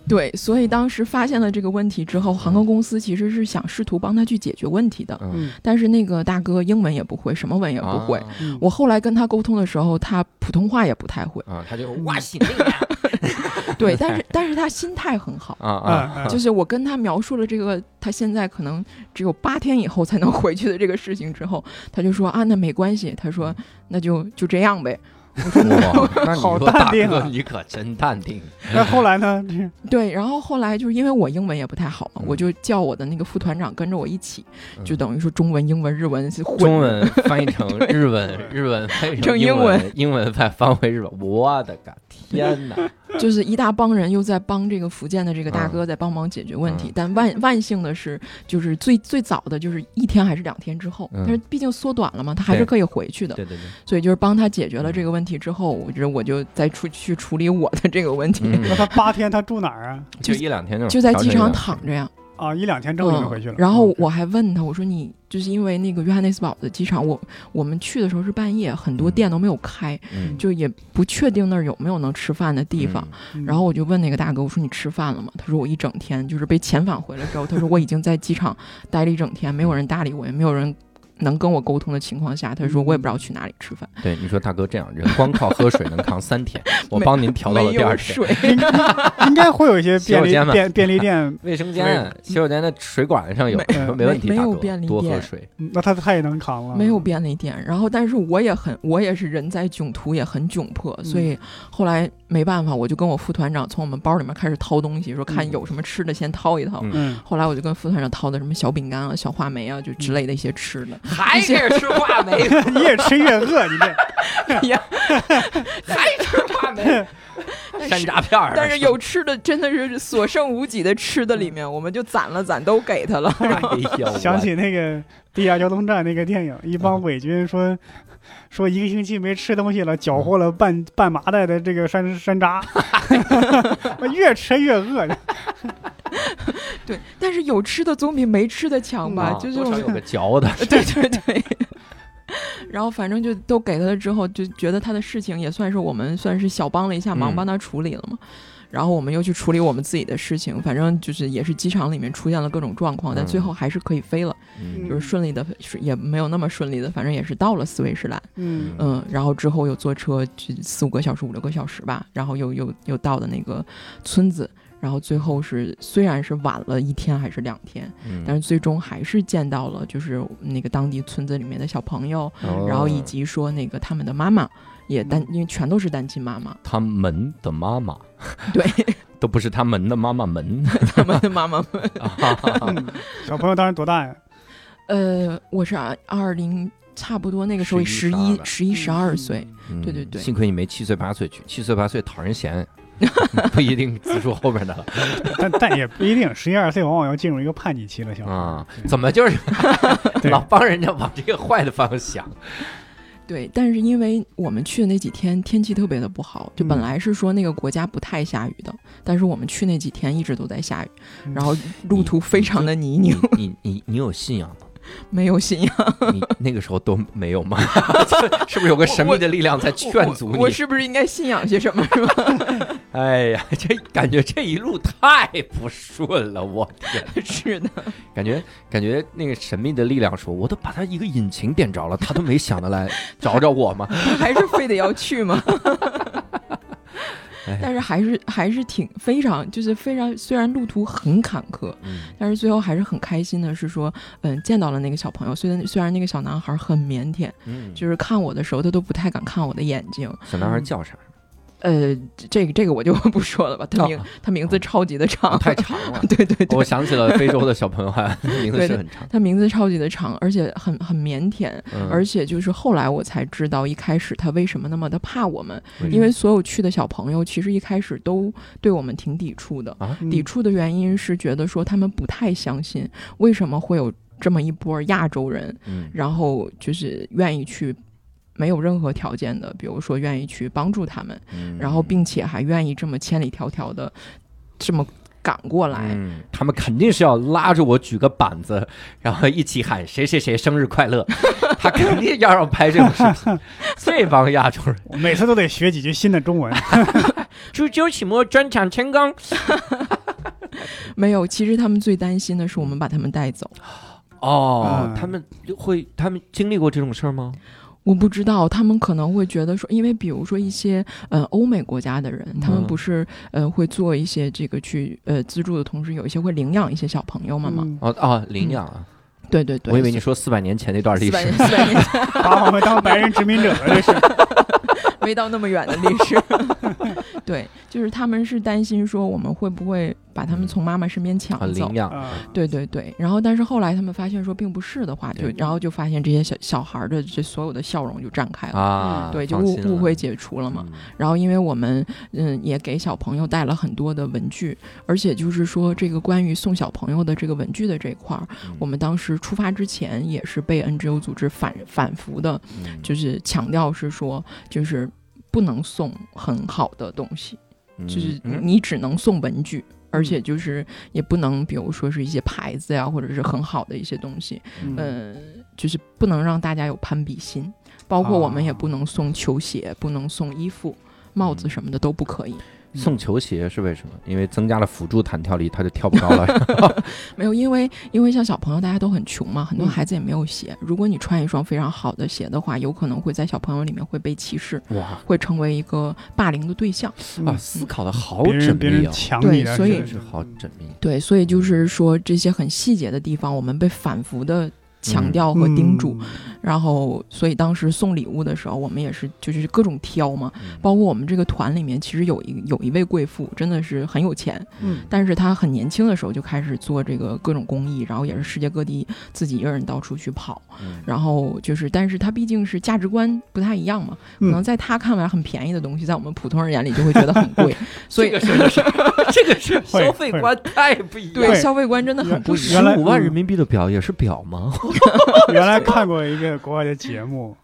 对，所以当时发现了这个问题之后，航空公司其实是想试图帮他去解决问题的，嗯，但是那个大哥英文也不会，什么文也不会。我后来跟他沟通的时候，他普通话也不太会。啊，他就哇行 对，但是但是他心态很好，啊就是我跟他描述了这个他现在可能只有八天以后才能回去的这个事情之后，他就说啊，那没关系，他说那就就这样呗。哇，那你好说大淡定你可真淡定。那后来呢？对，然后后来就是因为我英文也不太好嘛，嗯。我就叫我的那个副团长跟着我一起，就嗯等于说中文、英文、日文是混。中文翻译成日文，日文翻译成英文，英文再翻回日本。我的个天哪！就是一大帮人又在帮这个福建的这个大嗯。哥在帮忙解决问题，嗯。但万万幸的是，就是最最早的就是一天还是两天之后，嗯。但是毕竟缩短了嘛，他还是可以回去的，对对对，所以就是帮他解决了这个问题之后，我觉得我就再出去处理我的这个问题，嗯那，他八天他住哪儿啊？就一两天就，就在机场躺着呀。啊，一两天之后就回去了。嗯然后嗯我还问他，我说你就是因为那个约翰内斯堡的机场，我我们去的时候是半夜，很多嗯店都没有开，嗯就也不确定那儿有没有能吃饭的地方。，嗯然后我就问那个大哥，我说你吃饭了吗？他说我一整天就是被遣返回来之后，他说我已经在机场待了一整天，没有人搭理我，也没有人能跟我沟通的情况下，他说我也不知道去哪里吃饭，嗯对，你说大哥这样，人光靠喝水能扛三天，我帮您调到了没第二天。应该会有一些便利洗手间嘛。便便利店，卫生间、洗手间的水管上有，没问题，没有便利多喝店。水。嗯那他他也能扛了。没有便利店，然后但是我也很，我也是人在囧途，也很窘迫，所以后来没办法，我就跟我副团长从我们包里面开始掏东西，说看嗯。有什么吃的先掏一掏。后来我就跟副团长掏的什么小饼干啊、小话梅啊，就之类的一些吃的。还开始吃话梅，越吃越饿，你这 呀，还吃话梅，山楂片儿。但是有吃的真的是所剩无几的吃的里面，我们就攒了攒，都给他了。想起那个地下交通站那个电影，一帮伪军说说一个星期没吃东西了，缴获了半半麻袋的这个山山楂，越吃越饿。对，但是有吃的总比没吃的强吧？啊就是有个 嚼的。对对对。然后反正就都给他了之后，就觉得他的事情也算是我们算是小帮了一下忙，嗯帮他处理了嘛。然后我们又去处理我们自己的事情，反正就是也是机场里面出现了各种状况，但最后还是可以飞了，嗯就是顺利的，是也没有那么顺利的，反正也是到了斯威士兰。嗯嗯，然后之后又坐车去四五个小时、五六个小时吧，然后又又又到的那个村子，然后最后是虽然是晚了一天还是两天，嗯但是最终还是见到了就是那个当地村子里面的小朋友，哦然后以及说那个他们的妈妈也单，因为全都是单亲妈妈，他们的妈妈 对都不是他们的妈妈们。他们的妈妈们。嗯，小朋友当时多大呀？呃，我是二零差不多那个时候十11一、12十一、十二岁，嗯对对对幸亏你没七岁八岁去，七岁八岁讨人嫌，不一定资助后边的了但但也不一定，十一二岁往往要进入一个叛逆期了，小朋友啊。怎么就是 老帮人家往这个坏的方向想？对，但是因为我们去的那几天天气特别的不好，就本嗯来是说那个国家不太下雨的，但是我们去那几天一直都在下雨，嗯然后路途非常的泥泞，你你你你有信仰吗？没有信仰。你那个时候都没有吗？是不是有个神秘的力量在劝阻你我你？是不是应该信仰些什么？是吧？哎呀，这感觉这一路太不顺了，我天！是的，感觉感觉那个神秘的力量说，我都把他一个引擎点着了，他都没想得来找找我吗？还是非得要去吗？哎但是还是还是挺非常就是非常，虽然路途很坎坷，嗯但是最后还是很开心的，是说，嗯，见到了那个小朋友。虽然虽然那个小男孩很腼腆，嗯，就是看我的时候他都不太敢看我的眼睛。小男孩叫啥？呃，这个这个我就 不说了吧，他名、哦他名字超级的长，太长了。对对对我，想起了非洲的小朋友，还 名字是很长，他名字超级的长，而且很很腼腆，嗯而且就是后来我才知道，一开始他为什么那么的怕我们，为因为所有去的小朋友其实一开始都对我们挺抵触的。抵触的原因是觉得说他们不太相信为什么会有这么一波亚洲人，嗯然后就是愿意去。没有任何条件的，比如说愿意去帮助他们，嗯然后并且还愿意这么千里迢迢的这么赶过来，嗯，他们肯定是要拉着我举个板子，然后一起喊谁谁谁生日快乐，他肯定要让我拍这种视频。这帮亚洲人，我每次都得学几句新的中文。祝周启墨专场成功。没有。其实他们最担心的是我们把他们带走。哦嗯，他们会，他们经历过这种事儿吗？我不知道，他们可能会觉得说，因为比如说一些呃欧美国家的人，他们嗯不是呃会做一些这个去呃资助的同时，有一些会领养一些小朋友们嘛。嗯哦哦，领养啊！对对对，我以为你说四百年前那段历史四百年前 把我们当白人殖民者了，这是。没到那么远的历史。对，就是他们是担心说我们会不会把他们从妈妈身边抢走领。养，啊，对对对，然后但是后来他们发现说并不是的话，就然后就发现这些小小孩儿的这所有的笑容就绽开了。啊，对，就误误会解除了嘛。嗯然后因为我们嗯也给小朋友带了很多的文具，而且就是说这个关于送小朋友的这个文具的这一块我们当时出发之前也是被 NGO 组织反反复的，嗯就是强调是说就是不能送很好的东西，就是嗯你只能送文具。而且就是也不能，比如说是一些牌子呀，或者是很好的一些东西，嗯呃，就是不能让大家有攀比心，包括我们也啊不能送球鞋，不能送衣服、帽子什么的都不可以。送球鞋是为什么？因为增加了辅助弹跳力，他就跳不高了。没有，因为因为像小朋友大家都很穷嘛，很多嗯孩子也没有鞋。如果你穿一双非常好的鞋的话，有可能会在小朋友里面会被歧视，哇会成为一个霸凌的对象。啊，思考的好缜密啊，对所以是好缜密。对，所以就是说这些很细节的地方，我们被反复的强调和叮嘱。嗯然后，所以当时送礼物的时候，我们也是就是各种挑嘛。嗯包括我们这个团里面，其实有一有一位贵妇，真的是很有钱，嗯但是她很年轻的时候就开始做这个各种公益，然后也是世界各地自己一个人到处去跑。嗯然后就是，但是她毕竟是价值观不太一样嘛，可嗯能在她看来很便宜的东西，在我们普通人眼里就会觉得很贵，所以这个是，这个是消费观太不一样。对消费观真的很不一样。十五万人民币的表也是表吗？原来看过一个国外的节目，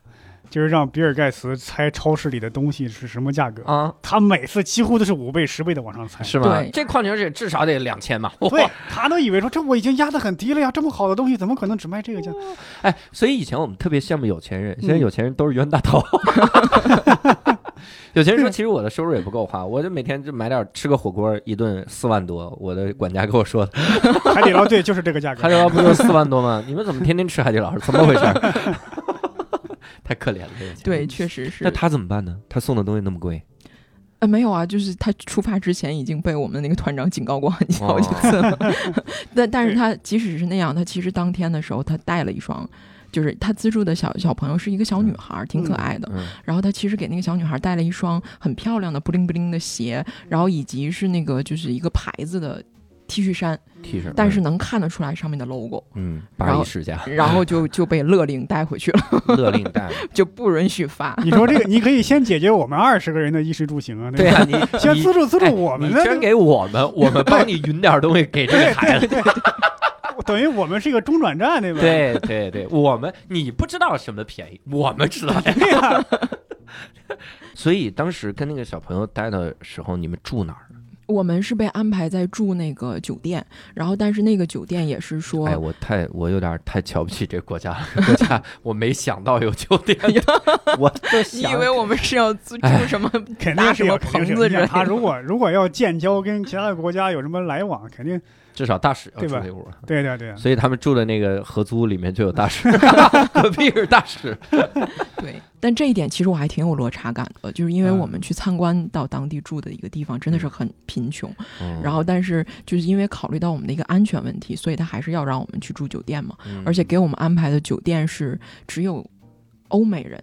就是让比尔盖茨猜超市里的东西是什么价格，啊，他每次几乎都是五倍、十倍的往上猜。是吗对？这矿泉水至少得两千吧？对哇，他都以为说这我已经压得很低了呀，这么好的东西怎么可能只卖这个价？哎，所以以前我们特别羡慕有钱人，现在嗯有钱人都是冤大头。有钱人说：“其实我的收入也不够花，我就每天就买点吃个火锅，一顿四万多。我的管家跟我说的，海底捞对，就是这个价格。海底捞不就四万多吗？你们怎么天天吃海底捞？怎么回事？太可怜了，这有钱对，确实是。那他怎么办呢？他送的东西那么贵，呃，没有啊，就是他出发之前已经被我们那个团长警告过很好几次了。但但是他即使是那样，他其实当天的时候他带了一双。就是他资助的小小朋友是一个小女孩，挺可爱的。嗯然后他其实给那个小女孩带了一双很漂亮的布灵布灵的鞋，然后以及是那个就是一个牌子的 T 恤衫，，T 恤，但是能看得出来上面的 logo，嗯，然后巴黎世家然后就 就被勒令带回去了，勒令带，就不允许发。你说这个，你可以先解决我们二十个人的衣食住行啊，吧？对啊，你 你先资助资助哎我们的，你捐给我们，我们帮你匀点东西给这个孩子。等于我们是一个中转站，对吧？对对对，我们你不知道什么便宜，我们知道。对呀，所以当时跟那个小朋友待的时候，你们住哪儿？我们是被安排在住那个酒店，然后但是那个酒店也是说，哎，我太我有点太瞧不起这个国家了，国家我没想到有酒店，我就 你想以为我们是要住哎住什么肯搭什么定是有，肯定是有。棚子？他如果如果要建交，跟其他的国家有什么来往，肯定至少大使要住那屋，对对对。所以他们住的那个合租里面就有大使，隔壁是大使。对，但这一点其实我还挺有落差感的，就是因为嗯我们去参观到当地住的一个地方，真的是很贫穷。嗯然后，但是就是因为考虑到我们的一个安全问题，所以他还是要让我们去住酒店嘛。嗯而且给我们安排的酒店是只有欧美人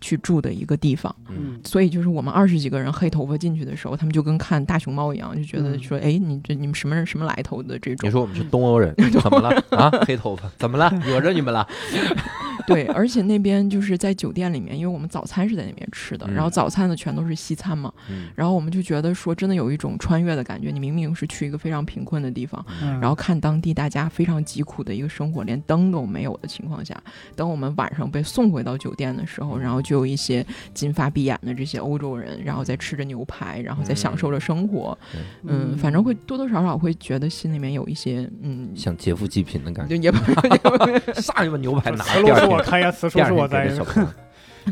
去住的一个地方，嗯所以就是我们二十几个人黑头发进去的时候，他们就跟看大熊猫一样，就觉得嗯说，哎，你这你们什么人什么来头的这种你。说我们是东欧人，怎么了啊？黑头发怎么了？惹着你们了？对，而且那边就是在酒店里面，因为我们早餐是在那边吃的，嗯然后早餐呢全都是西餐嘛，嗯然后我们就觉得说，真的有一种穿越的感觉。你明明是去一个非常贫困的地方，嗯然后看当地大家非常疾苦的一个生活，连灯都没有的情况下，等我们晚上被送回到酒店的时候，然后就有一些金发碧眼的这些欧洲人，然后在吃着牛排，然后在享受着生活。嗯，反正会多多少少会觉得心里面有一些嗯，像劫富济贫的感觉，就也不 上一碗牛排拿瓷炉是我开呀，瓷第二天厨是我栽的。给这小 朋友。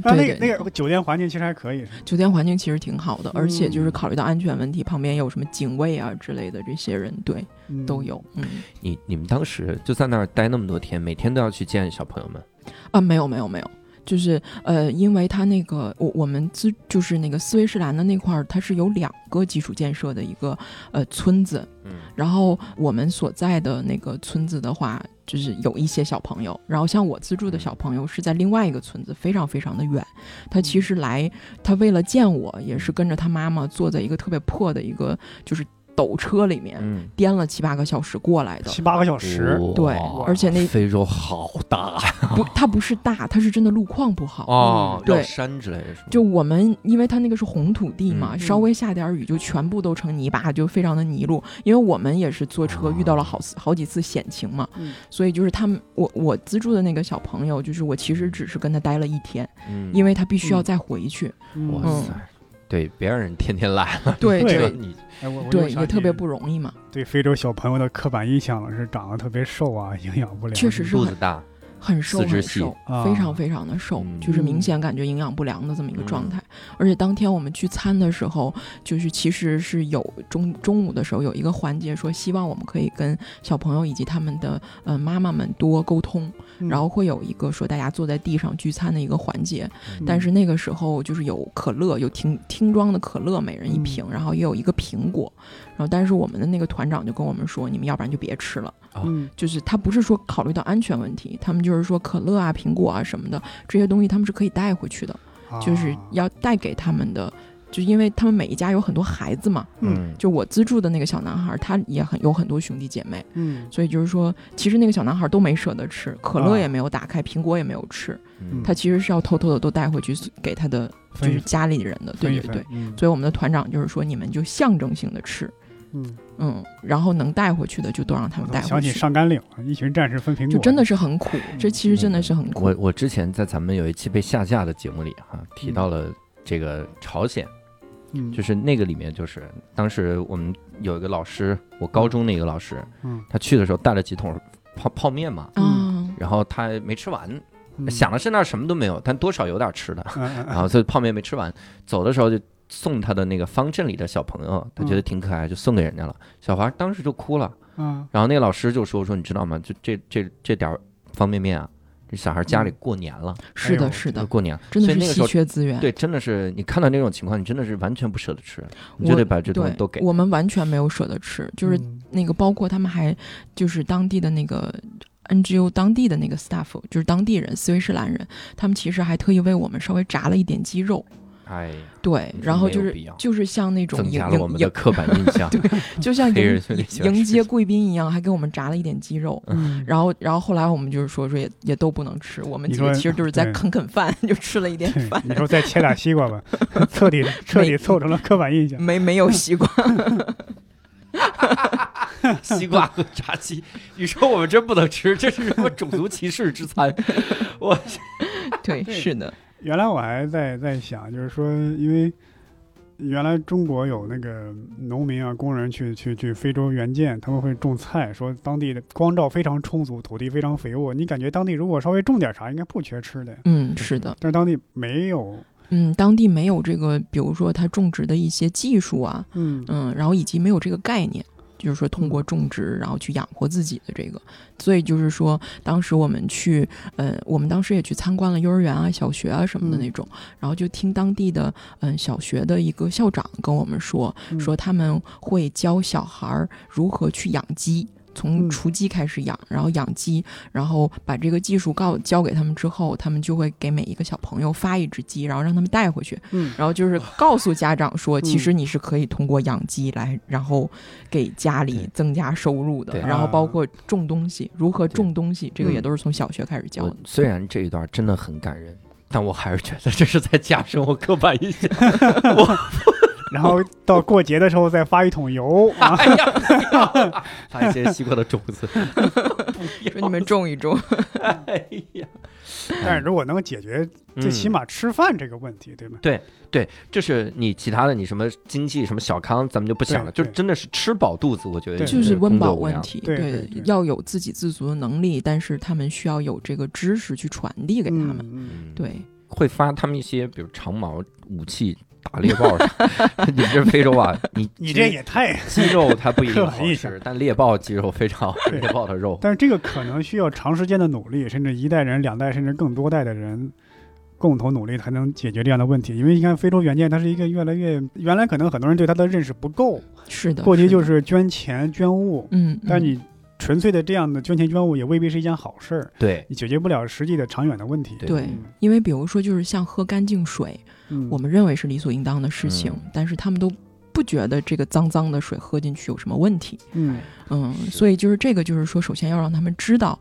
那那对对个那个酒店环境其实还可以，酒店环境其实挺好的，而且就是嗯考虑到安全问题，旁边有什么警卫啊之类的这些人，对，嗯都有。嗯你你们当时就在那儿待那么多天，每天都要去见小朋友们。啊，没有没有没有。就是呃，因为它那个我我们资就是那个斯威士兰的那块儿，它是有两个基础建设的一个呃村子，嗯。然后我们所在的那个村子的话，就是有一些小朋友，然后像我资助的小朋友是在另外一个村子，非常非常的远。他其实来，他为了见我，也是跟着他妈妈坐在一个特别破的一个就是斗车里面，嗯，颠了七八个小时过来的。七八个小时，对而且那非洲好大。不，它不是大，它是真的路况不好。哦，对。山之类的？就我们，因为它那个是红土地嘛，嗯。稍微下点雨就全部都成泥巴，就非常的泥路。因为我们也是坐车哦。遇到了好好几次险情嘛，嗯。所以就是他们，我我资助的那个小朋友，就是我其实只是跟他待了一天，嗯，因为他必须要嗯。再回去。哇嗯，塞，对，别让人天天来了，对对。对这你哎，我我对，也特别不容易嘛，对非洲小朋友的刻板印象，是长得特别瘦啊，营养不良。确实是很肚子大，很瘦很瘦，啊。非常非常的瘦，嗯。就是明显感觉营养不良的这么一个状嗯。态。而且当天我们聚餐的时候，就是其实是有中中午的时候有一个环节说，希望我们可以跟小朋友以及他们的呃妈妈们多沟通，嗯然后会有一个说大家坐在地上聚餐的一个环节。嗯但是那个时候就是有可乐，有听听装的可乐，每人一瓶，嗯然后也有一个苹果。然后但是我们的那个团长就跟我们说，你们要不然就别吃了。嗯就是他不是说考虑到安全问题，他们就是说可乐啊、苹果啊什么的这些东西他们是可以带回去的，就是啊要带给他们的。就因为他们每一家有很多孩子嘛，嗯。就我资助的那个小男孩，他也很有很多兄弟姐妹，嗯。所以就是说，其实那个小男孩都没舍得吃，可乐啊。也没有打开，苹果也没有吃，嗯。他其实是要偷偷的都带回去给他的就是家里人的，对对对。嗯。所以我们的团长就是说，你们就象征性的吃，嗯，嗯，然后能带回去的就都让他们带回我怎么想起去，上甘岭了，一群战士分苹果，就真的是很苦，这其实真的是很苦。我我之前在咱们有一期被下架的节目里哈、提到了这个朝鲜，嗯。就是那个里面就是当时我们有一个老师，我高中那个老师，嗯。他去的时候带了几桶泡泡面嘛，嗯，然后他没吃完，嗯。想的是那儿什么都没有，但多少有点吃的，然后所以泡面没吃完，走的时候就送他的那个方阵里的小朋友，他觉得挺可爱，就送给人家了。小华当时就哭了，嗯。然后那个老师就说说你知道吗？就这这这点儿方便面啊，这小孩家里过年了，是的，是的，过年，真的是稀。缺资源。对，真的是你看到那种情况，你真的是完全不舍得吃，你我就得把这东西都给。我们完全没有舍得吃，就是嗯那个包括他们还就是当地的那个 NGO 当地的那个 staff，就是当地人斯威士兰人，他们其实还特意为我们稍微炸了一点鸡肉，哎，对然后就是就是像那种增迎加了我们的刻板印象。对就像 迎迎接贵宾一样，还给我们炸了一点鸡肉。嗯，然后，然后后来我们就是说说也也都不能吃，我们你说几个其实就是在啃啃饭，就吃了一点饭，你说再切俩西瓜吧，彻底彻底凑成了刻板印象。没没有西瓜。西瓜和炸鸡，你说我们真不能吃，这是什么种族歧视之餐？我对，对是的，原来我还在在想，就是说，因为原来中国有那个农民啊、工人去去去非洲援建，他们会种菜，说当地的光照非常充足，土地非常肥沃。你感觉当地如果稍微种点啥，应该不缺吃的。嗯，是的，但是当地没有，嗯，当地没有这个，比如说他种植的一些技术啊，嗯嗯，然后以及没有这个概念，就是说通过种植然后去养活自己的这个，所以就是说，当时我们去，呃，我们当时也去参观了幼儿园啊、小学啊什么的嗯。那种，然后就听当地的嗯、小学的一个校长跟我们说，嗯。说他们会教小孩儿如何去养鸡。从嗯雏鸡开始养，然后养鸡，然后把这个技术告教给他们之后，他们就会给每一个小朋友发一只鸡，然后让他们带回去，嗯然后就是告诉家长说，嗯其实你是可以通过养鸡来，然后给家里增加收入的。对然后包啊括种东西，如何种东西，这个也嗯都是从小学开始教的。虽然这一段真的很感人，但我还是觉得这是在加深我刻板印象。然后到过节的时候再发一桶油啊，哎呀，发一些西瓜的种子，说你们种一种，哎呀，但是如果能解决最起嗯码吃饭这个问题，对吧？对对，就是你其他的，你什么经济什么小康，咱们就不想了，就真的是吃饱肚子，我觉得就是温饱。问题。对对对要有自给自足的能力，但是他们需要有这个知识去传递给他们。对，会发他们一些比如长矛武器打猎豹啥。你这非洲啊，你 你这也太……鸡肉它不一定刻好吃，但猎豹鸡肉非常好，对猎豹的肉。但是这个可能需要长时间的努力，甚至一代人、两代，甚至更多代的人共同努力才能解决这样的问题。因为你看非洲援建，它是一个越来越……原来可能很多人对它的认识不够，是的。过去就是捐钱、捐物，嗯，嗯但你纯粹的这样的捐钱捐物也未必是一件好事儿，对。你解决不了实际的长远的问题。对。对，因为比如说就是像喝干净水，嗯，我们认为是理所应当的事情，嗯。但是他们都不觉得这个脏脏的水喝进去有什么问题。嗯。嗯，所以就是这个，就是说，首先要让他们知道，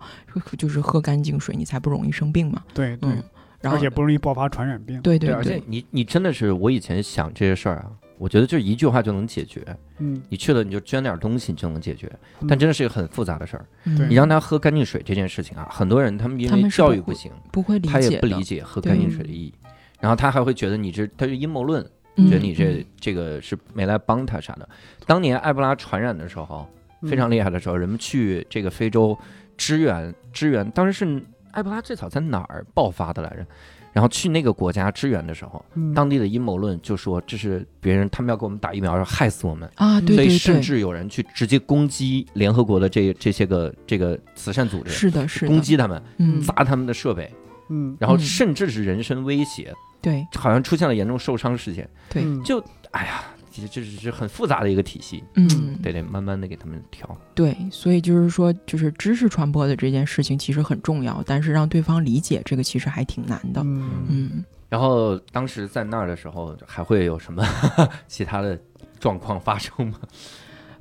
就是喝干净水，你才不容易生病嘛。对对，嗯，然后而且不容易爆发传染病。对对而且你你真的是，我以前想这些事儿啊，我觉得就一句话就能解决。嗯，你去了你就捐点东西，你就能解决。嗯但真的是一个很复杂的事儿。你让他喝干净水这件事情啊，很多人他们因为教育不行，不会理他也，不理解喝干净水的意义，然后他还会觉得你这他是阴谋论，嗯觉得你这这个是没来帮他啥的。当年埃博拉传染的时候，嗯非常厉害的时候，人们去这个非洲支援支援，当时是埃博拉最早在哪儿爆发的来着？然后去那个国家支援的时候，嗯。当地的阴谋论就说这是别人他们要给我们打疫苗，要害死我们，啊，对所以甚至有人去直接攻击联合国的这这些个这个慈善组织，是的，是的，攻击他们，嗯，砸他们的设备，嗯然后嗯。甚至是人身威胁，对。好像出现了严重受伤事件。对，嗯就哎呀，这这是很复杂的一个体系，嗯，得得慢慢的给他们调。对，所以就是说，就是知识传播的这件事情其实很重要，但是让对方理解这个其实还挺难的。嗯嗯，然后当时在那儿的时候，还会有什么 其他的状况发生吗？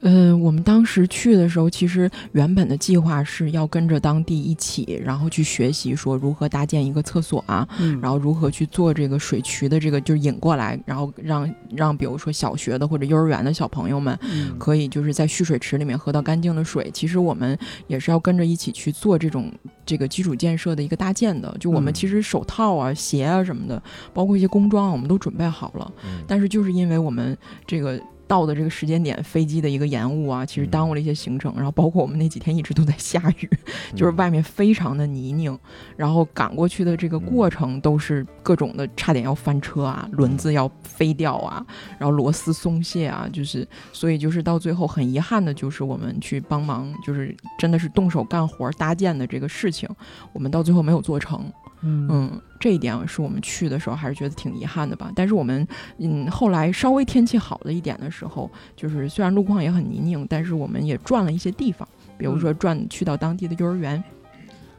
呃，我们当时去的时候，其实原本的计划是要跟着当地一起，然后去学习说如何搭建一个厕所啊，嗯，然后如何去做这个水渠的这个就是引过来，然后让让比如说小学的或者幼儿园的小朋友们嗯可以就是在蓄水池里面喝到干净的水。其实我们也是要跟着一起去做这种这个基础建设的一个搭建的。就我们嗯其实手套啊、鞋啊什么的，包括一些工装啊，我们都准备好了。嗯但是就是因为我们这个。到的这个时间点，飞机的一个延误啊，其实耽误了一些行程。然后包括我们那几天一直都在下雨，就是外面非常的泥泞，然后赶过去的这个过程都是各种的，差点要翻车啊，轮子要飞掉啊，然后螺丝松懈啊，就是所以就是到最后很遗憾的就是我们去帮忙，就是真的是动手干活搭建的这个事情，我们到最后没有做成。嗯嗯，这一点是我们去的时候还是觉得挺遗憾的吧。但是我们嗯后来稍微天气好了一点的时候，就是虽然路况也很泥泞，但是我们也转了一些地方，比如说转去到当地的幼儿园。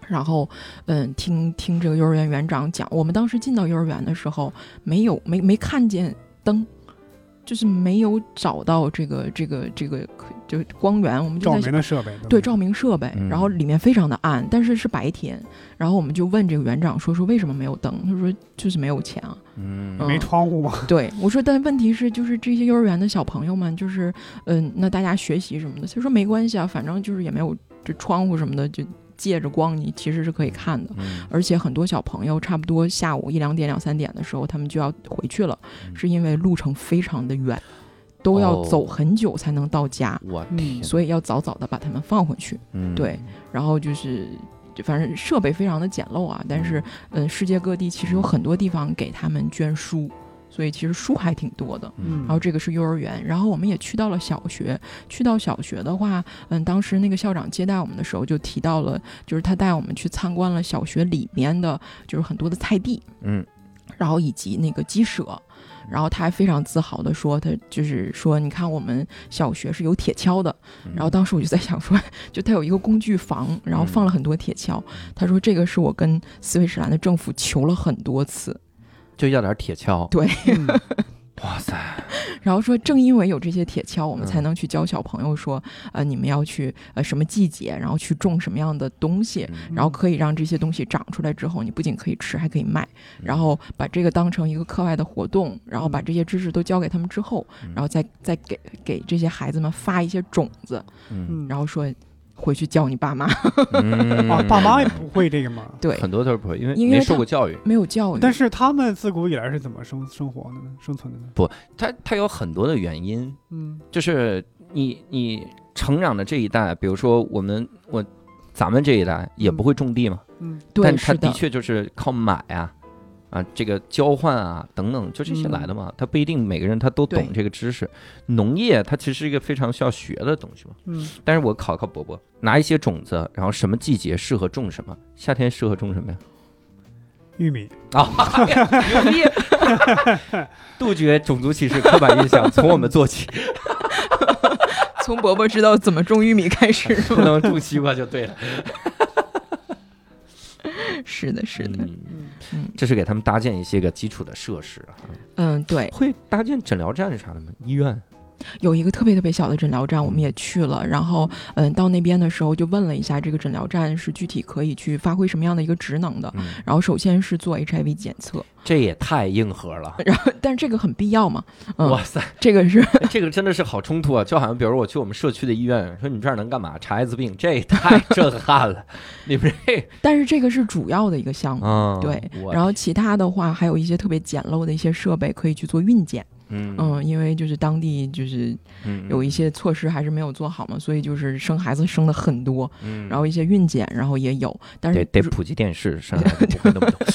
然后，嗯，听听这个幼儿园园长讲，我们当时进到幼儿园的时候，没有没没看见灯，就是没有找到这个这个这个就光源，我们就照明的设备，对照明设备，嗯然后里面非常的暗，但是是白天。然后我们就问这个园长说说为什么没有灯？他说就是没有钱啊。嗯没窗户吗？对我说，但问题是就是这些幼儿园的小朋友们，就是嗯，那大家学习什么的，他说没关系啊，反正就是也没有这窗户什么的，就借着光你其实是可以看的。嗯而且很多小朋友差不多下午一两点、两三点的时候，他们就要回去了，嗯是因为路程非常的远，都要哦走很久才能到家，我嗯。天，所以要早早的把他们放回去。嗯。对然后就是，就反正设备非常的简陋啊，但是，嗯，世界各地其实有很多地方给他们捐书，所以其实书还挺多的。嗯。然后这个是幼儿园，然后我们也去到了小学。去到小学的话，嗯，当时那个校长接待我们的时候就提到了，就是他带我们去参观了小学里面的，就是很多的菜地，嗯。然后以及那个鸡舍。然后他还非常自豪的说，他就是说，你看我们小学是有铁锹的，嗯。然后当时我就在想说，就他有一个工具房，然后放了很多铁锹。他说这个是我跟斯威士兰的政府求了很多次，就要点铁锹，对。嗯哇塞，然后说正因为有这些铁锹，我们才嗯能去教小朋友说，呃，你们要去呃什么季节，然后去种什么样的东西。嗯。然后可以让这些东西长出来之后，你不仅可以吃，还可以卖。然后把这个当成一个课外的活动，然后把这些知识都教给他们之后，嗯。然后再再给给这些孩子们发一些种子，嗯。嗯。然后说回去教你爸妈。嗯啊，爸妈也不会这个嘛。对，很多都是不会，因为没因为受过教育。没有教育，但是他们自古以来是怎么生生活的呢？生存的呢？不，他他有很多的原因，嗯就是你你成长的这一代，比如说我们我咱们这一代也不会种地嘛，嗯对但它是的，确就是靠买啊。啊，这个交换啊，等等，就这些来的嘛。他不一定每个人他都懂这个知识。农业它其实是一个非常需要学的东西嘛。嗯但是我考考伯伯，拿一些种子，然后什么季节适合种什么？夏天适合种什么呀？玉米啊，牛逼！杜绝种族歧视刻板印象，从我们做起。从伯伯知道怎么种玉米开始不？能种西瓜就对了。是的，是的，嗯嗯这是给他们搭建一些个基础的设施啊。嗯，对，会搭建诊疗站啥的吗？医院？有一个特别特别小的诊疗站，我们也去了。然后，嗯，到那边的时候就问了一下，这个诊疗站是具体可以去发挥什么样的一个职能的。嗯，然后，首先是做 HIV 检测，这也太硬核了。然后，但是这个很必要嘛？嗯，哇塞，这个是 这个真的是好冲突啊！就好像比如我去我们社区的医院，说你这儿能干嘛？查艾滋病，这也太震撼了。你们这，但是这个是主要的一个项目。嗯，对然后其他的话，还有一些特别简陋的一些设备可以去做孕检，嗯。嗯，因为就是当地就是嗯有一些措施还是没有做好嘛，所以就是生孩子生的很多，嗯，然后一些孕检，然后也有，但是得得普及电视，生孩子 不会那么多。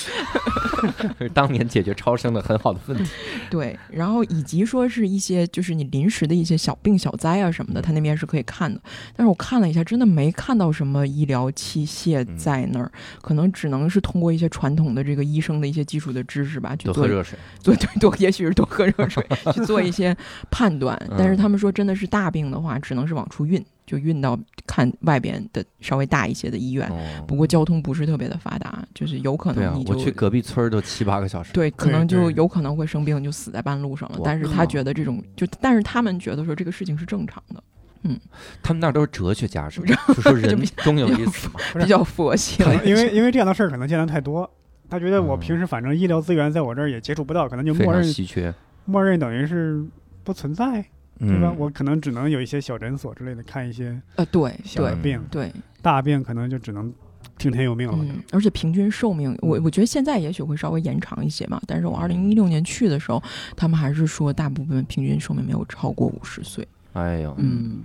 是当年解决超生的很好的问题。对，然后以及说是一些就是你临时的一些小病小灾啊什么的，他那边是可以看的。但是我看了一下，真的没看到什么医疗器械嗯在那儿，可能只能是通过一些传统的这个医生的一些基础的知识吧，多喝热水。对对多，也许是多喝热水 去做一些判断。但是嗯他们说，真的是大病的话，只能是往出运，就运到看外边的稍微大一些的医院。哦，不过交通不是特别的发达，就是有可对啊能你，就我去隔壁村儿都七八个小时。对，可能就有可能会生病，就死在半路上了。但是他觉得这种就，但是他们觉得说这个事情是正常的，嗯他们那儿都是哲学家是吧？就说 人比终有一死嘛。比较佛系。因为因为这样的事儿可能见的太多，他觉得我嗯平时反正医疗资源在我这儿也接触不到，可能就默认稀缺，默认等于是不存在，对吧？嗯，我可能只能有一些小诊所之类的看一些呃，对对小的病，对，大病可能就只能听天由命了。嗯，而且平均寿命，我我觉得现在也许会稍微延长一些嘛。但是我二零一六年去的时候，他们还是说大部分平均寿命没有超过五十岁。哎呦，嗯，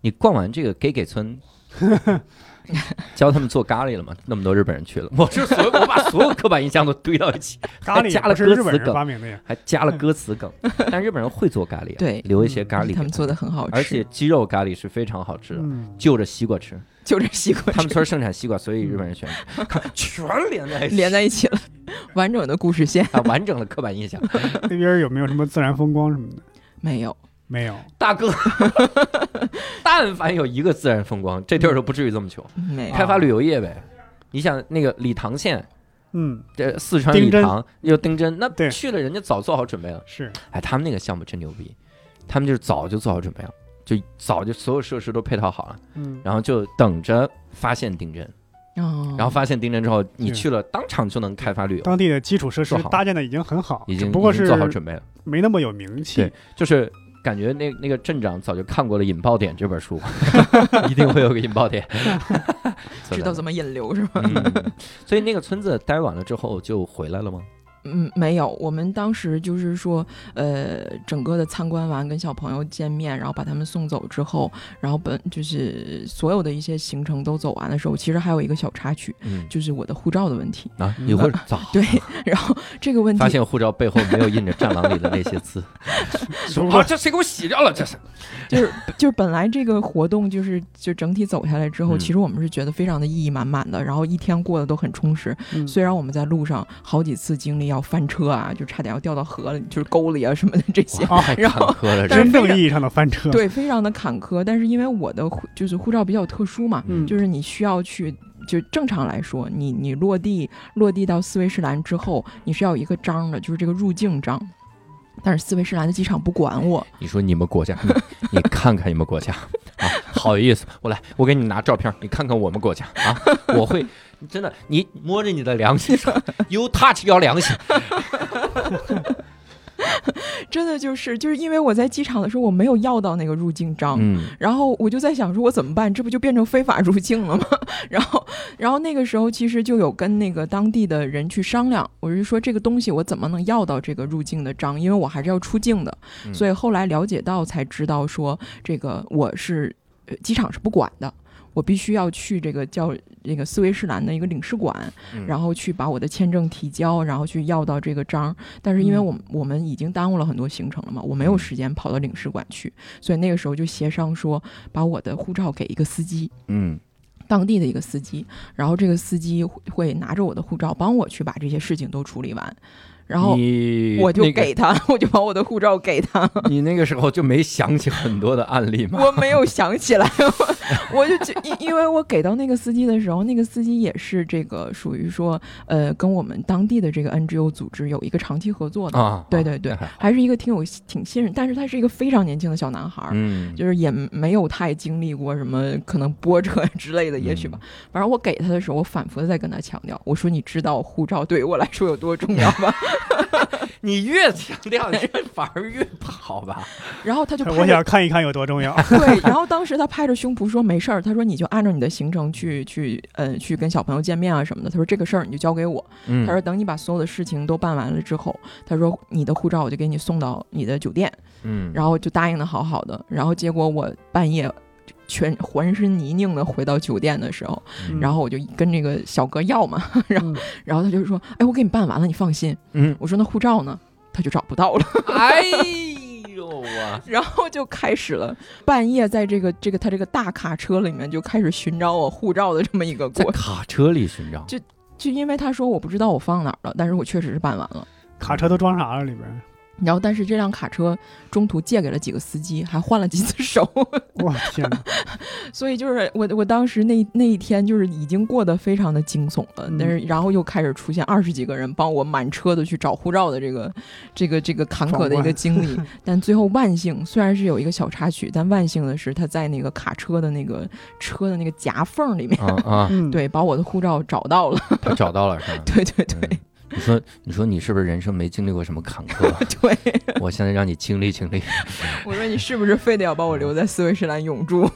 你逛完这个给给村，教他们做咖喱了吗？那么多日本人去了，我这所有我把所有刻板印象都堆到一起，咖喱加了是日本人歌词梗发明的呀，还加了歌词梗。但日本人会做咖喱啊，对留一些咖喱他们做的很好吃，而且鸡肉咖喱是非常好吃的，嗯，就着西瓜吃。就着西瓜他们村盛产西瓜，所以日本人喜欢吃，全连在一起，连在一起了，完整的故事线啊，完整的刻板印象。那边有没有什么自然风光什么的？没有。没有，大哥，但凡有一个自然风光，这地儿都不至于这么穷。没有。开发旅游业呗。你想那个理塘县，嗯，这四川理塘又丁真，那对。去了人家早做好准备了。是，哎，他们那个项目真牛逼，他们就是早就做好准备了，就早就所有设施都配套好了，嗯，然后就等着发现丁真，哦，然后发现丁真之后，你去了当场就能开发旅游，当地的基础设施做好搭建的已经很好，已经不过是已经做好准备了。没那么有名气。对。就是感觉那那个镇长早就看过了《引爆点》这本书，一定会有个引爆点，知道怎么引流是吧？嗯，所以那个村子待完了之后就回来了吗？嗯，没有，我们当时就是说，呃，整个的参观完，跟小朋友见面，然后把他们送走之后，然后本就是所有的一些行程都走完的时候，其实还有一个小插曲，嗯就是我的护照的问题。啊，你会早对，然后这个问题发现护照背后没有印着《战狼》里的那些字，说啊，这谁给我洗掉了？这是 就是就是本来这个活动就是就整体走下来之后，嗯其实我们是觉得非常的意义满满的，然后一天过得都很充实。嗯虽然我们在路上好几次经历要翻车啊，就差点要掉到河里，就是沟里啊什么的这些。然后真正意义上的翻车，对，非常的坎坷。但是因为我的护就是护照比较特殊嘛，嗯就是你需要去，就正常来说，你你落地落地到斯威士兰之后，你是要有一个章的，就是这个入境章。但是斯威士兰的机场不管我，你说你们国家，你 你看看你们国家啊，好意思。我来，我给你拿照片，你看看我们国家啊，我会真的，你摸着你的良心说，You touch your 良心，真的就是就是因为我在机场的时候我没有要到那个入境章，嗯然后我就在想说，我怎么办？这不就变成非法入境了吗？然后，然后那个时候其实就有跟那个当地的人去商量，我是说这个东西我怎么能要到这个入境的章？因为我还是要出境的。嗯所以后来了解到才知道说，这个我是呃机场是不管的。我必须要去这个叫这个斯威士兰的一个领事馆，嗯然后去把我的签证提交，然后去要到这个章。但是因为嗯我们、我们已经耽误了很多行程了嘛，我没有时间跑到领事馆去，所以那个时候就协商说，把我的护照给一个司机。嗯当地的一个司机，然后这个司机会会拿着我的护照帮我去把这些事情都处理完，然后你我就那个给他，我就把我的护照给他。你那个时候就没想起很多的案例吗？我没有想起来，我我就就因因为我给到那个司机的时候，那个司机也是这个属于说，呃，跟我们当地的这个 NGO 组织有一个长期合作的，啊，对对对那还是一个挺有挺信任，但是他是一个非常年轻的小男孩儿。嗯，就是也没有太经历过什么可能波折之类的，也许嗯吧。反正我给他的时候，我反复的在跟他强调，我说你知道护照对于我来说有多重要吗？你越强调，你反而越不好吧？然后他就拍我想看一看有多重要。对，然后当时他拍着胸脯说没事儿，他说你就按照你的行程去去呃去跟小朋友见面啊什么的。他说这个事儿你就交给我。嗯他说等你把所有的事情都办完了之后，他说你的护照我就给你送到你的酒店，嗯，然后就答应的好好的。然后结果我半夜全浑身泥泞的回到酒店的时候，嗯然后我就跟这个小哥要嘛，然后嗯然后他就说，哎，我给你办完了，你放心。嗯，我说那护照呢？他就找不到了。哎呦啊，然后就开始了半夜在这个这个他这个大卡车里面就开始寻找我护照的这么一个过程。卡车里寻找，就就因为他说我不知道我放哪儿了，但是我确实是办完了。卡车都装啥了里边？然后但是这辆卡车中途借给了几个司机，还换了几次手，我天哪！所以就是我我当时那那一天就是已经过得非常的惊悚了。嗯但是然后又开始出现二十几个人帮我满车的去找护照的这个这个这个坎坷的一个经历。但最后万幸，虽然是有一个小插曲，但万幸的是他在那个卡车的那个车的那个夹缝里面，啊啊，嗯，对，把我的护照找到了。他找到了是吧？对对对嗯你说，你说你是不是人生没经历过什么坎坷？对，我现在让你经历经历。我说你是不是非得要把我留在斯威士兰永住？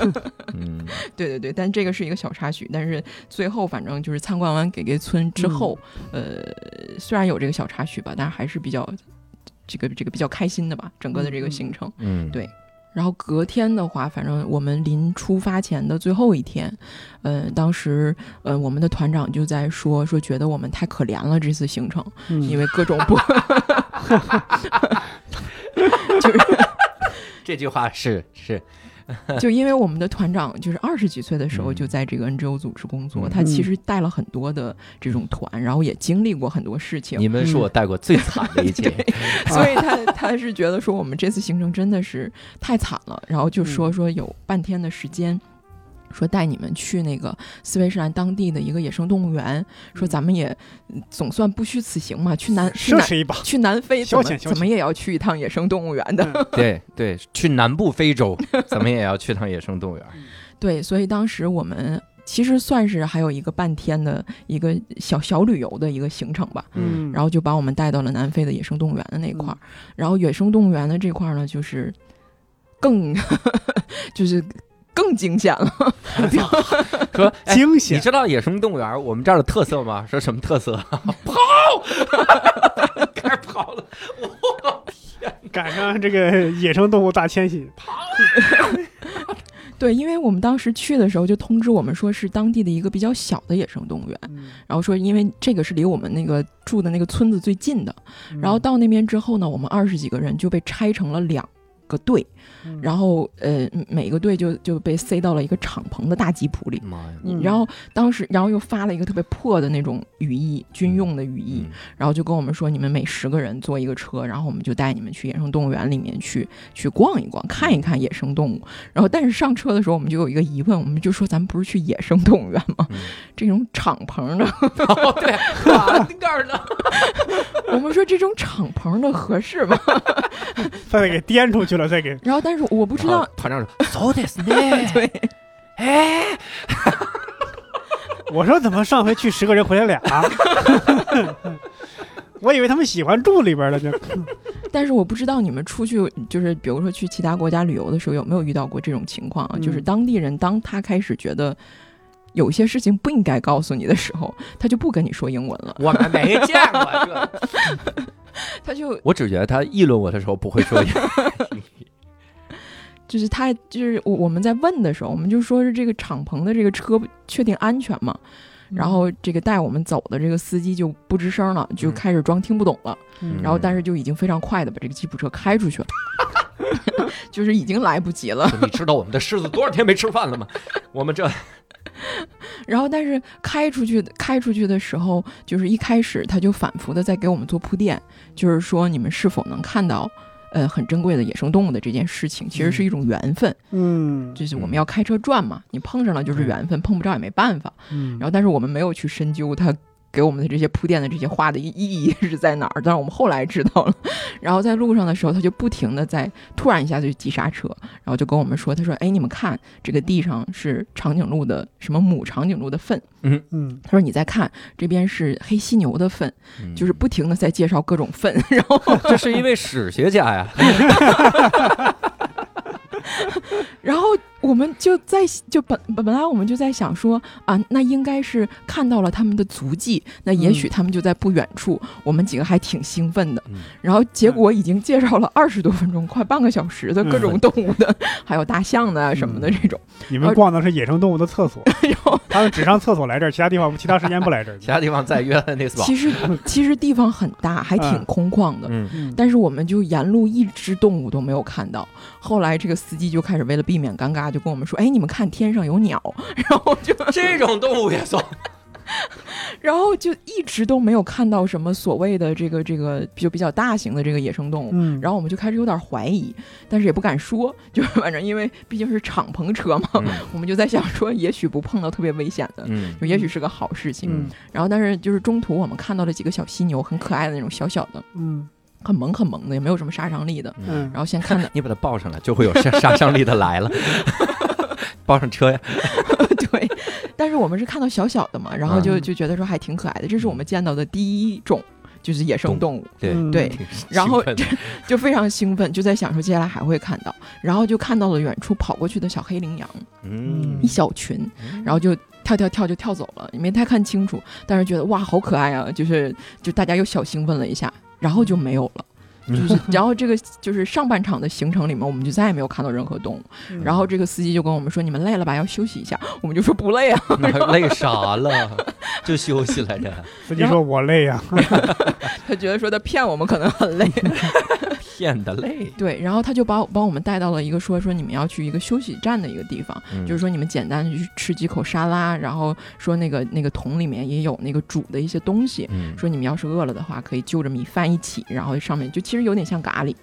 嗯 对对对，但这个是一个小插曲，但是最后反正就是参观完给给村之后，呃，虽然有这个小插曲吧，但是还是比较这个这个比较开心的吧，整个的这个行程。嗯，对然后隔天的话，反正我们临出发前的最后一天，呃，当时呃我们的团长就在说说觉得我们太可怜了这次行程，嗯因为各种不 就是这句话是是，就因为我们的团长就是二十几岁的时候嗯就在这个 NGO 组织工作，嗯他其实带了很多的这种团，然后也经历过很多事情，你们是我带过最惨的一届。所以他他是觉得说我们这次行程真的是太惨了，然后就说说有半天的时间。说带你们去那个斯威士兰当地的一个野生动物园，说咱们也嗯总算不虚此行嘛，去南去南奢侈一把。去南非怎么怎么也要去一趟野生动物园的。嗯对对，去南部非洲，怎么也要去趟野生动物园。对，所以当时我们其实算是还有一个半天的一个小小旅游的一个行程吧。嗯，然后就把我们带到了南非的野生动物园的那块儿，然后野生动物园的这块儿呢，就是更 就是更惊险了。说，哎你惊险，知道野生动物园我们这儿的特色吗？说什么特色？跑，开始跑了。我天赶上这个野生动物大迁徙，跑！对，因为我们当时去的时候就通知我们说是当地的一个比较小的野生动物园，嗯。然后说因为这个是离我们那个住的那个村子最近的，然后到那边之后呢，我们二十几个人就被拆成了两个队，嗯然后呃每个队就就被塞到了一个敞篷的大吉普里。妈呀！嗯然后当时，然后又发了一个特别破的那种雨衣，军用的雨衣，嗯然后就跟我们说，你们每十个人坐一个车，然后我们就带你们去野生动物园里面去去逛一逛，看一看野生动物。然后，但是上车的时候，我们就有一个疑问，我们就说，咱们不是去野生动物园吗？嗯这种敞篷的，哦，对，哪儿的？我们说这种敞篷的合适吗？再给颠出去了，再给然后，但是我不知道，团长说，so this 呢？对，哎，我说怎么上回去十个人回来俩？我以为他们喜欢住里边了，就但是我不知道你们出去，就是比如说去其他国家旅游的时候，有没有遇到过这种情况啊？嗯就是当地人当他开始觉得有些事情不应该告诉你的时候，他就不跟你说英文了，我们没见过这。他就我只觉得他议论我的时候不会说英语。就是他就是我我们在问的时候，我们就说是这个敞篷的这个车确定安全吗？然后这个带我们走的这个司机就不吱声了，就嗯开始装听不懂了。嗯然后但是就已经非常快的把这个吉普车开出去了，就是已经来不及了。你知道我们的狮子多少天没吃饭了吗？我们这 然后但是开出去开出去的时候，就是一开始他就反复的在给我们做铺垫，就是说你们是否能看到。呃，很珍贵的野生动物的这件事情，其实是一种缘分，嗯。就是我们要开车转嘛，你碰上了就是缘分，碰不着也没办法。嗯，然后，但是我们没有去深究它给我们的这些铺垫的这些话的意意义是在哪儿，但是我们后来知道了。然后在路上的时候，他就不停的在突然一下就急刹车，然后就跟我们说：“他说，哎，你们看这个地上是长颈鹿的什么母长颈鹿的粪，嗯他说你再看这边是黑犀牛的粪，嗯。就是不停的在介绍各种粪，然后这是一位史学家呀，然后我们就在就本本本来我们就在想说啊，那应该是看到了他们的足迹，那也许他们就在不远处，我们几个还挺兴奋的。嗯然后结果已经介绍了二十多分钟，快半个小时的各种动物的，还有大象的啊什么的这种。你们逛的是野生动物的厕所，然后他们只上厕所来这儿，其他地方其他时间不来这儿。其他地方再约了那次吧。其实 其实地方很大，还挺空旷的。嗯，嗯，但是我们就沿路一只动物都没有看到。后来这个司机就开始为了避免尴尬，就跟我们说：“哎，你们看天上有鸟。”然后就 这种动物也算。然后就一直都没有看到什么所谓的这个这个就比较大型的这个野生动物。嗯，然后我们就开始有点怀疑，但是也不敢说，就是反正因为毕竟是敞篷车嘛，嗯我们就在想说，也许不碰到特别危险的，嗯就也许是个好事情。嗯然后但是就是中途我们看到了几个小犀牛，很可爱的那种小小的，嗯很萌很萌的，也没有什么杀伤力的。嗯。然后先看 到你把它抱上来，就会有杀杀伤力的来了。抱上车呀，对，但是我们是看到小小的嘛，然后就嗯。就觉得说还挺可爱的，这是我们见到的第一种就是野生动物，对嗯。对然后就非常兴奋，就在想说接下来还会看到，然后就看到了远处跑过去的小黑羚羊嗯一小群，然后就跳跳跳就跳走了，也没太看清楚，但是觉得哇好可爱啊，就是就大家又小兴奋了一下，然后就没有了。就是，然后这个就是上半场的行程里面，我们就再也没有看到任何动物。嗯然后这个司机就跟我们说：“你们累了吧？要休息一下。”我们就说：“不累啊。累啥了？就休息来着，司机说我累呀，” 他觉得说他骗我们可能很累。骗的累。对，然后他就把我帮我们带到了一个说说你们要去一个休息站的一个地方，嗯就是说你们简单去吃几口沙拉，然后说那个那个桶里面也有那个煮的一些东西，嗯，说你们要是饿了的话，可以就着米饭一起，然后上面就其实有点像咖喱。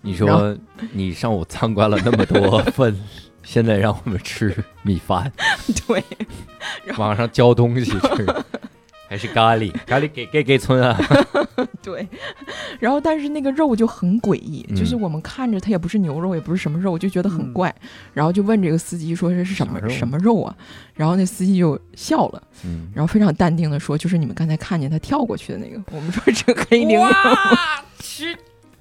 你说你上午参观了那么多份，现在让我们吃米饭，对，网上交东西吃，还是咖喱？咖喱给给给村啊？对，然后但是那个肉就很诡异，嗯就是我们看着它也不是牛肉，也不是什么肉，就觉得很嗯怪，然后就问这个司机说这是什么什么肉啊？然后那司机就笑了，嗯，然后非常淡定的说，就是你们刚才看见他跳过去的那个。我们说这黑羚羊，哇，吃，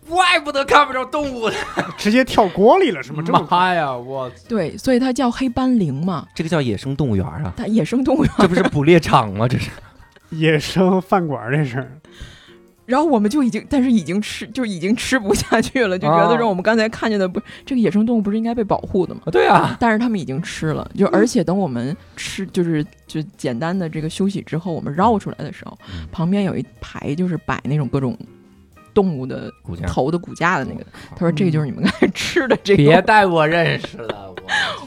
怪不得看不着动物呢。直接跳锅里了，是吗？这么妈呀，我对，所以它叫黑斑羚嘛，这个叫野生动物园啊，它野生动物园。这不是捕猎场吗？这是。野生饭馆儿这是，然后我们就已经，但是已经吃，就已经吃不下去了，就觉得啊。说我们刚才看见的不，这个野生动物不是应该被保护的吗？对啊，但是他们已经吃了，就而且等我们吃，就是就简单的这个休息之后，我们绕出来的时候，嗯。旁边有一排就是摆那种各种动物的骨架。头的骨架的那个，他说这个就是你们刚才吃的这个，别带我认识了，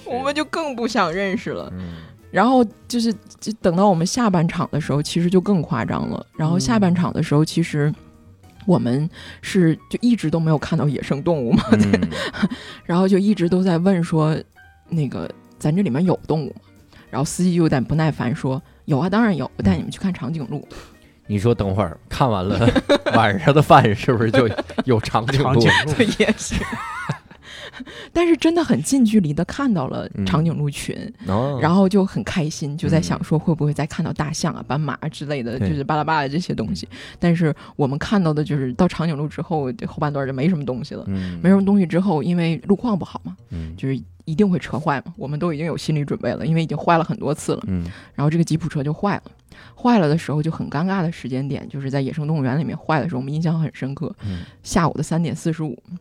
我 我们就更不想认识了。嗯然后就是就等到我们下半场的时候，其实就更夸张了。然后下半场的时候，其实我们是就一直都没有看到野生动物嘛，嗯 然后就一直都在问说，那个咱这里面有动物吗？然后司机就有点不耐烦说，有啊，当然有，我带你们去看长颈鹿。你说等会儿看完了晚上的饭是不是就有长颈鹿长颈？鹿，也是。但是真的很近距离的看到了嗯长颈鹿群，哦然后就很开心，就在嗯想说会不会再看到大象啊、斑马啊之类的，就是巴拉巴拉这些东西。但是我们看到的就是到长颈鹿之后，这后半段就没什么东西了。嗯没什么东西之后，因为路况不好嘛，嗯就是一定会车坏嘛，我们都已经有心理准备了，因为已经坏了很多次了。嗯然后这个吉普车就坏了，坏了的时候就很尴尬的时间点，就是在野生动物园里面坏的时候，我们印象很深刻。嗯下午的三点四十五嗯，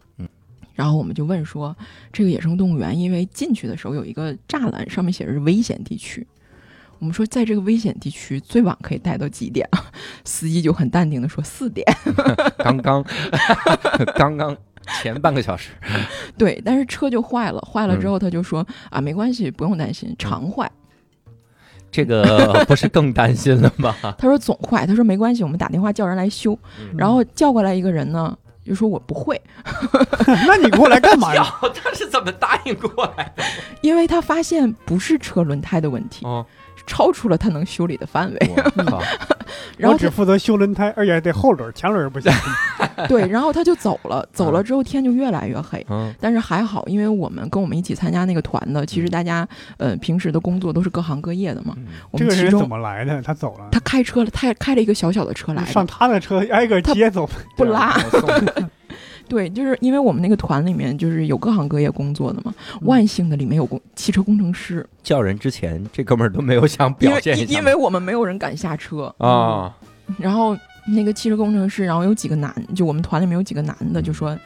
然后我们就问说，这个野生动物园因为进去的时候有一个栅栏，上面写着是危险地区。我们说，在这个危险地区，最晚可以待到几点啊？司机就很淡定的说四点。刚刚刚刚前半个小时，对，但是车就坏了，坏了之嗯后他就说、啊，没关系，不用担心，常坏。这个 不是更担心了吗？他说总坏，他说没关系，我们打电话叫人来修。嗯然后叫过来一个人呢，就说我不会，那你过来干嘛呀？他是怎么答应过来的？因为他发现不是车轮胎的问题，哦，超出了他能修理的范围。我靠，然后我只负责修轮胎，而且还得后轮，前轮不行。对，然后他就走了，走了之后天就越来越黑。嗯但是还好，因为我们跟我们一起参加那个团的，其实大家呃平时的工作都是各行各业的嘛。嗯这个人怎我们其中么来的？他走了，他开车了，他开了一个小小的车来上，他的车挨个接走。不拉。对，就是因为我们那个团里面就是有各行各业工作的嘛，万幸的里面有工汽车工程师，叫人之前，这哥们儿都没有想表现一下因因为我们没有人敢下车，啊，然后那个汽车工程师，然后有几个男，就我们团里面有几个男的就说。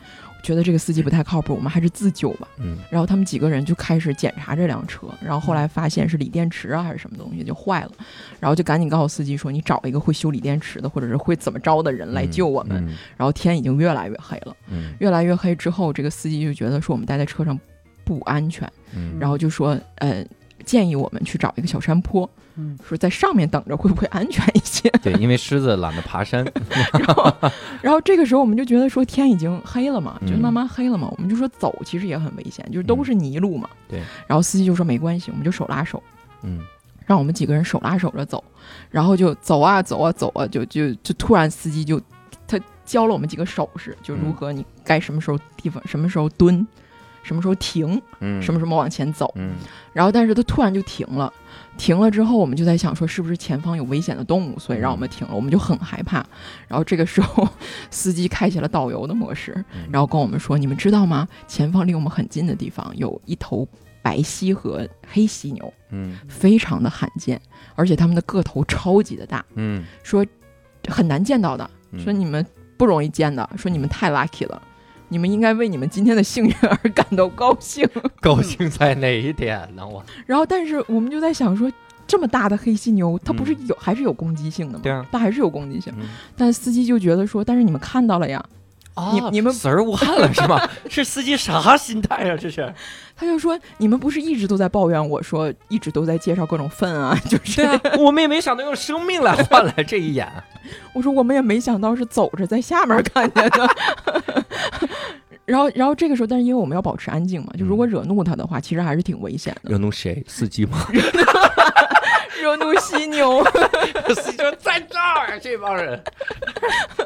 觉得这个司机不太靠谱，我们还是自救吧。嗯。然后他们几个人就开始检查这辆车，然后后来发现是锂电池啊还是什么东西就坏了，然后就赶紧告诉司机说你找一个会修锂电池的或者是会怎么着的人来救我们。嗯。然后天已经越来越黑了，嗯。越来越黑之后，这个司机就觉得说我们待在车上不安全，嗯。然后就说呃建议我们去找一个小山坡，嗯说在上面等着会不会安全一些。对，因为狮子懒得爬山，然后，然后这个时候我们就觉得说天已经黑了嘛，嗯就慢慢黑了嘛，我们就说走其实也很危险，就是都是泥路嘛。对。然后司机就说没关系，我们就手拉手，嗯让我们几个人手拉手着走，然后就走啊走啊走啊，就就就突然司机就他教了我们几个手势，就如何你该什么时候地方什么时候蹲，什么时候停，嗯，什么什么往前走。嗯然后但是他突然就停了，停了之后我们就在想说是不是前方有危险的动物，所以让我们停了，我们就很害怕。然后这个时候司机开启了导游的模式，嗯然后跟我们说：“你们知道吗？前方离我们很近的地方有一头白犀和黑犀牛，嗯非常的罕见，而且它们的个头超级的大，嗯说很难见到的，嗯说你们不容易见的，说你们太 lucky 了。”你们应该为你们今天的幸运而感到高兴。高兴在哪一点呢？我然后，但是我们就在想说，这么大的黑犀牛，它不是有、还是有攻击性的吗？对啊，它还是有攻击性。嗯但司机就觉得说，但是你们看到了呀，你你们死而无憾了是吗？是司机啥心态啊？这是他就说你们不是一直都在抱怨我说一直都在介绍各种粪啊，就是我们也没想到用生命来换来这一眼。我说我们也没想到是走着在下面看见的。然后，然后这个时候，但是因为我们要保持安静嘛，就如果惹怒他的话，其实还是挺危险的。惹怒谁？司机吗？惹怒犀牛，司机说在这儿，这帮人，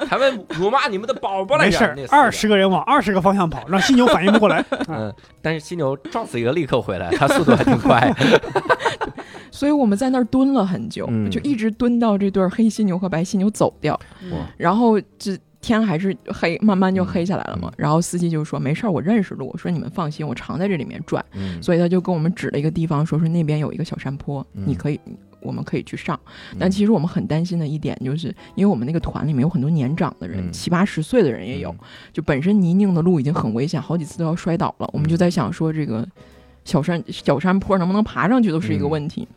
他们辱骂你们的宝宝来着。没事二十个人往二十个方向跑，让犀牛反应不过来。嗯，但是犀牛撞死一个立刻回来，它速度还挺快。所以我们在那儿蹲了很久，嗯就一直蹲到这对黑犀牛和白犀牛走掉。哇然后这天还是黑，慢慢就黑下来了嘛。嗯然后司机就说：“没事儿，我认识路，说你们放心，我常在这里面转。嗯所以他就跟我们指了一个地方，说是那边有一个小山坡，嗯你可以，我们可以去上。但其实我们很担心的一点，就是因为我们那个团里面有很多年长的人，嗯七八十岁的人也有，就本身泥泞的路已经很危险，好几次都要摔倒了。我们就在想说，这个小山小山坡能不能爬上去都是一个问题。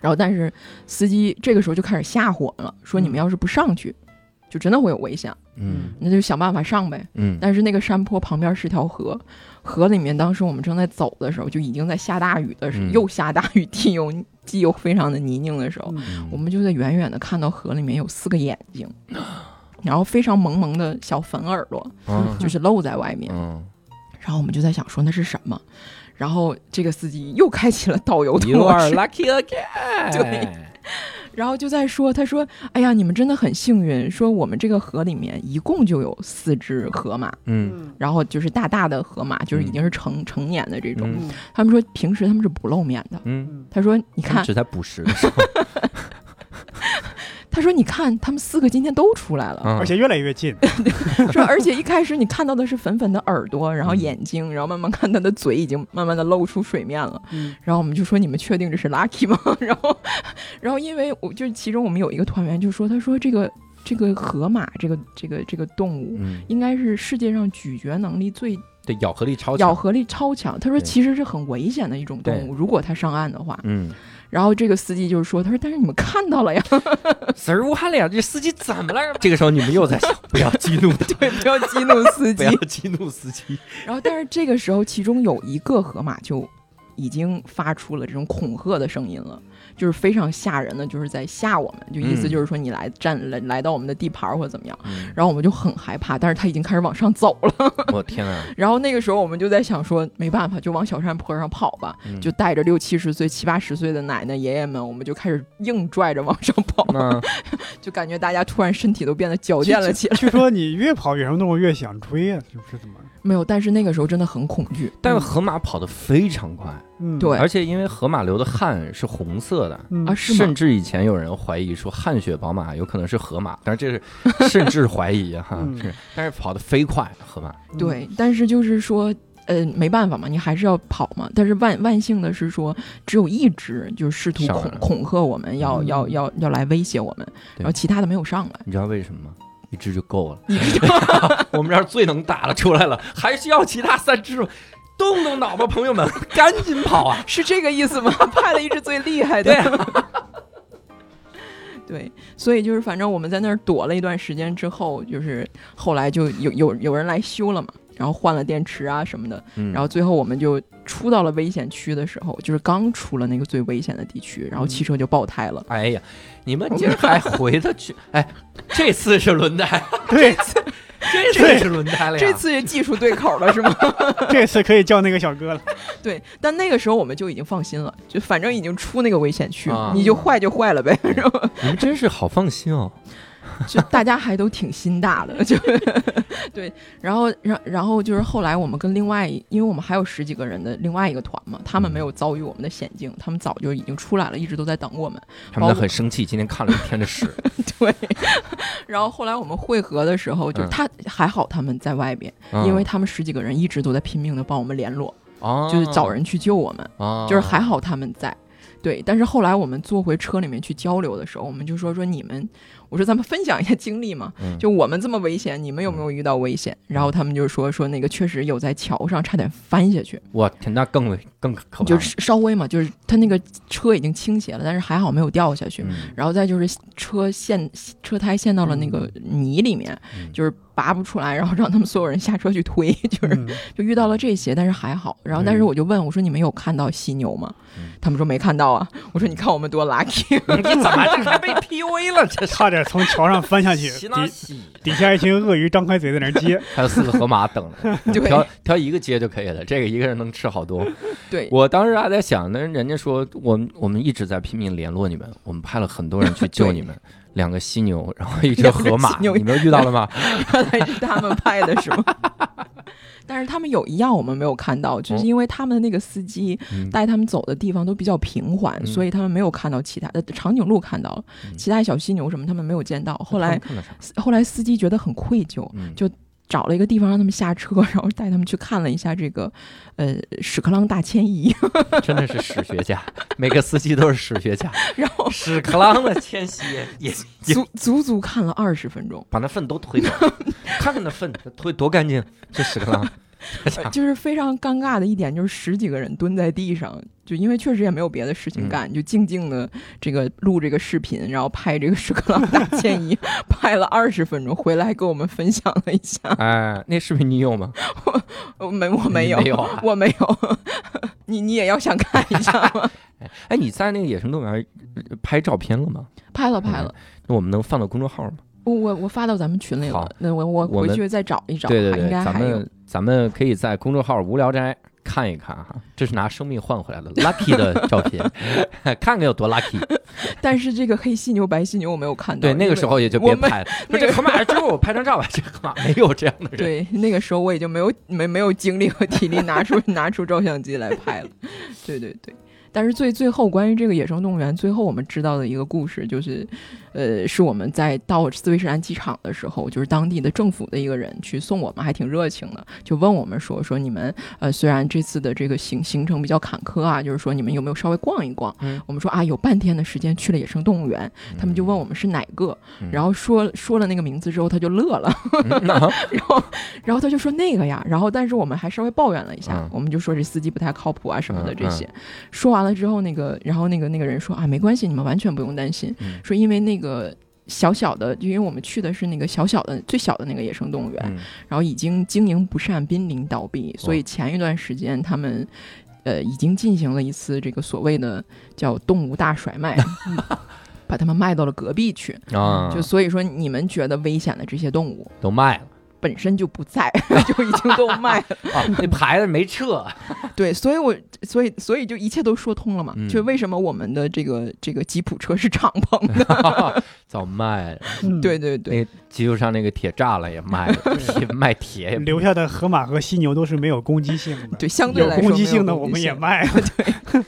然后，但是司机这个时候就开始吓唬我们了，说你们要是不上去，就真的会有危险，嗯那就想办法上呗。嗯但是那个山坡旁边是条河，河里面当时我们正在走的时候，就已经在下大雨的时候，嗯又下大雨，地又地又非常的泥泞的时候，嗯我们就在远远的看到河里面有四个眼睛，然后非常萌萌的小粉耳朵，嗯就是露在外面。嗯然后我们就在想说那是什么，然后这个司机又开启了导游模 are 式，lucky again。对，然后就在说，他说：“哎呀，你们真的很幸运，说我们这个河里面一共就有四只河马，嗯。然后就是大大的河马，就是已经是成、成年的这种。嗯。他们说平时他们是不露面的。嗯，他说：“你看，只在捕食的时候，他说你看，他们四个今天都出来了。嗯而且越来越近。说而且一开始你看到的是粉粉的耳朵，然后嗯眼睛，然后慢慢看他的嘴已经慢慢的露出水面了。嗯然后我们就说你们确定这是 lucky 吗？然后，然后因为我就其中我们有一个团员就说，他说这个这个河马这个这个这个动物。嗯，应该是世界上咀嚼能力最、对，咬合力超强咬。合力超强。他说，其实是很危险的一种动物，如果它上岸的话。嗯，然后这个司机就是说，他说，但是你们看到了呀，死而无憾了呀！这司机怎么了？这个时候你们又在想，不要激怒他，对，不要激怒司机不。要激怒司机。然后，但是这个时候，其中有一个河马就已经发出了这种恐吓的声音了。就是非常吓人的，就是在吓我们，就意思嗯。就是说你来站来来到我们的地盘儿或者怎么样，嗯。然后我们就很害怕，但是他已经开始往上走了，我天啊，然后那个时候我们就在想说，没办法，就往小山坡上跑吧，嗯。就带着六七十岁、七八十岁的奶奶爷爷们，我们就开始硬拽着往上跑，就感觉大家突然身体都变得矫健了起来。据说你越跑野生动物越想追啊，是不是怎么？没有，但是那个时候真的很恐惧，但是河马跑得非常快，嗯，对而且因为河马流的汗是红色的。甚？至以前有人怀疑说汗血宝马有可能是河马，但是这是甚至怀疑哈，嗯是，但是跑得飞快，河马，嗯对，但是就是说。呃，没办法嘛，你还是要跑嘛。但是万万幸的是说，只有一只就是试图恐恐吓我们，要嗯要要要来威胁我们，然后其他的没有上来。你知道为什么吗？一只就够了，我们这儿最能打的出来了，还需要其他三只吗？动动脑吧，朋友们，赶紧跑啊！是这个意思吗？派了一只最厉害的。对啊对，所以就是反正我们在那儿躲了一段时间之后，就是后来就有有有人来修了嘛，然后换了电池啊什么的，嗯然后最后我们就出到了危险区的时候，就是刚出了那个最危险的地区，然后汽车就爆胎了。哎呀，你们竟然还回得去？哎，这次是轮胎，对，这次是轮胎了呀！这次也技术对口了是吗？这次可以叫那个小哥了。对，但那个时候我们就已经放心了，就反正已经出那个危险区，啊你就坏就坏了呗，是吧你们真是好放心哦。就大家还都挺心大的，就对，然后然然后就是后来我们跟另外一，因为我们还有十几个人的另外一个团嘛，他们没有遭遇我们的险境，他们早就已经出来了，一直都在等我们。他们很生气，今天看了一天的屎。对，然后后来我们会合的时候，就是嗯他还好他们在外边，因为他们十几个人一直都在拼命的帮我们联络，哦，就是找人去救我们。哦，就是还好他们在。对，但是后来我们坐回车里面去交流的时候，我们就说说你们，我说咱们分享一下经历嘛，嗯就我们这么危险，你们有没有遇到危险？然后他们就说说那个确实有在桥上差点翻下去，我天，那更更可怕。就是稍微嘛，就是他那个车已经倾斜了，但是还好没有掉下去。嗯然后再就是车陷车胎陷到了那个泥里面，嗯就是拔不出来，然后让他们所有人下车去推，就是嗯就遇到了这些，但是还好。然后，但是我就问我说：“你们有看到犀牛吗？”嗯他们说没看到啊。我说：“你看我们多 lucky。你怎么这还被 PUA 了？这差点从桥上翻下去，底？底下一群鳄鱼张开嘴在那儿 接。还有四个河马等着，对挑挑一个接就可以了。这个一个人能吃好多。对，我当时还在想，那人家说我们我们一直在拼命联络你们，我们派了很多人去救你们，两个犀牛，然后一只河马，你们遇到了吗？原来是他们派的是吗？但是他们有一样我们没有看到，就是因为他们的那个司机嗯。带他们走的地方都比较平缓，嗯。所以他们没有看到其他的长颈鹿看到了，嗯。其他小犀牛什么他们没有见到。后来？后来司机觉得很愧疚，嗯。就找了一个地方让他们下车，然后带他们去看了一下这个呃屎壳郎大迁移，真的是史学家，每个司机都是史学家。然后屎壳郎的迁徙也也 足足足看了二十分钟。把那粪都推走，看看那粪推多干净，这屎壳郎。呃就是非常尴尬的一点，就是十几个人蹲在地上，就因为确实也没有别的事嗯情干，就静静的这个录这个视频，然后拍这个屎壳郎大迁移，拍了二十分钟，回来跟我们分享了一下。哎，那视频你有吗？我没，我没有，没有啊我没有。你你也要想看一下吗？哎，你在那个野生动物园呃拍照片了吗？拍了拍了，那我们能放到公众号吗？我我我发到咱们群里了，那我我回去再找一找，对对对，应该还有咱们。咱们可以在公众号“无聊斋”看一看哈，这是拿生命换回来的 lucky 的照片，看看有多 lucky。但是这个黑犀牛、白犀牛我没有看到。对，那个时候也就别拍了。不是这河马只有我拍张照吧？这河马没有这样的人。对，那个时候我已经没有没没有精力和体力拿出 拿出照相机来拍了。对对对，但是最最后关于这个野生动物园，最后我们知道的一个故事就是，呃，是我们在到斯威士兰机场的时候，就是当地的政府的一个人去送我们，还挺热情的，就问我们说说你们呃虽然这次的这个行行程比较坎坷啊，就是说你们有没有稍微逛一逛？嗯我们说啊有半天的时间去了野生动物园，他们就问我们是哪个，嗯然后说说了那个名字之后他就乐了。然后，然后他就说那个呀，然后但是我们还稍微抱怨了一下，嗯我们就说这司机不太靠谱啊什么的嗯这些。说完了之后，那个然后那个那个人说啊，没关系，你们完全不用担心，嗯说因为那个。小小的，就因为我们去的是那个小小的、最小的那个野生动物园，嗯然后已经经营不善、濒临倒闭，所以前一段时间他们。呃已经进行了一次这个所谓的叫动物大甩卖，把他们卖到了隔壁去。啊，就所以说，你们觉得危险的这些动物都卖了本身就不在，就已经都卖了。啊，那牌子没撤，对，所以我所以所以就一切都说通了嘛。嗯就为什么我们的这个这个吉普车是敞篷的？早卖了。嗯对对对，那机油上那个铁栅栏也卖了，铁卖铁也留下的河马和犀牛都是没有攻击性的，对，相对有来说有攻击性的我们也卖了。对。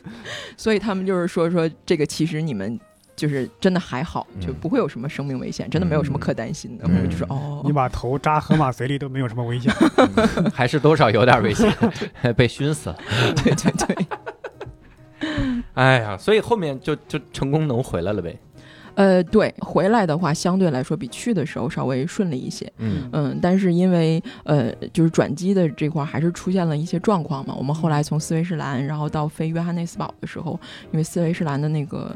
所以他们就是说说这个其实你们就是真的还好，就嗯不会有什么生命危险，真的没有什么可担心的。嗯我们就说哦你，把头扎河马嘴里都没有什么危险。嗯 还是多少有点危险，被熏死了。对对对，哎呀，所以后面就就成功能回来了呗。呃，对，回来的话相对来说比去的时候稍微顺利一些。嗯嗯，但是因为呃，就是转机的这块儿还是出现了一些状况嘛。我们后来从斯维士兰，然后到飞约翰内斯堡的时候，因为斯维士兰的那个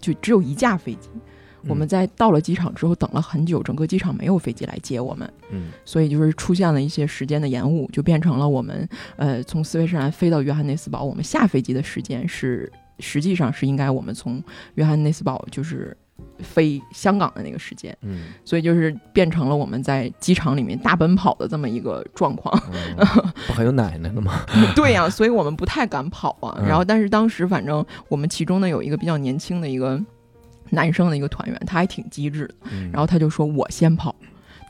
就只有一架飞机，我们在到了机场之后等了很久，整个机场没有飞机来接我们，嗯。所以就是出现了一些时间的延误，就变成了我们呃从斯威士兰飞到约翰内斯堡，我们下飞机的时间是实际上是应该我们从约翰内斯堡就是飞香港的那个时间。嗯所以就是变成了我们在机场里面大奔跑的这么一个状况。嗯，不还有奶奶呢吗？对呀、所以我们不太敢跑啊。嗯然后，但是当时反正我们其中呢有一个比较年轻的一个男生的一个团员，他还挺机智的。嗯然后他就说我先跑，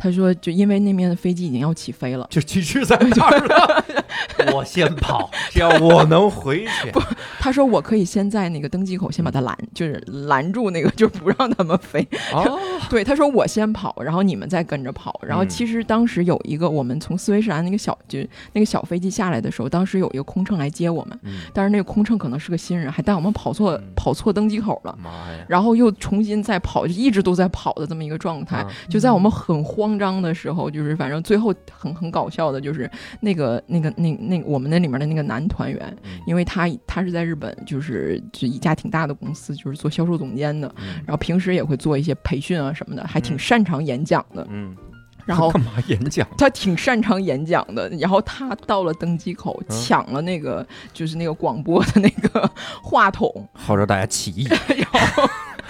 他说就因为那边的飞机已经要起飞了。就其实在那儿了，我先跑，只要我能回去。不他说我可以先在那个登机口先把他拦，就是拦住那个，就不让他们飞。哦，对，他说我先跑，然后你们再跟着跑。然后嗯其实当时有一个我们从斯威士兰那个小就那个小飞机下来的时候，当时有一个空乘来接我们，嗯但是那个空乘可能是个新人，还带我们跑错嗯跑错登机口了，妈呀！然后又重新再跑，就一直都在跑的这么一个状态。啊就在我们很慌张的时候，就是反正最后很很搞笑的，就是那个那个那那我们那里面的那个男团员，嗯因为他他是在日本，就是就一家挺大的公司，就是做销售总监的，嗯然后平时也会做一些培训啊什么的，还挺嗯擅长演讲的。嗯，然后 干嘛演讲？他挺擅长演讲的，然后他到了登机口嗯抢了那个就是那个广播的那个话筒，号召大家起义。然后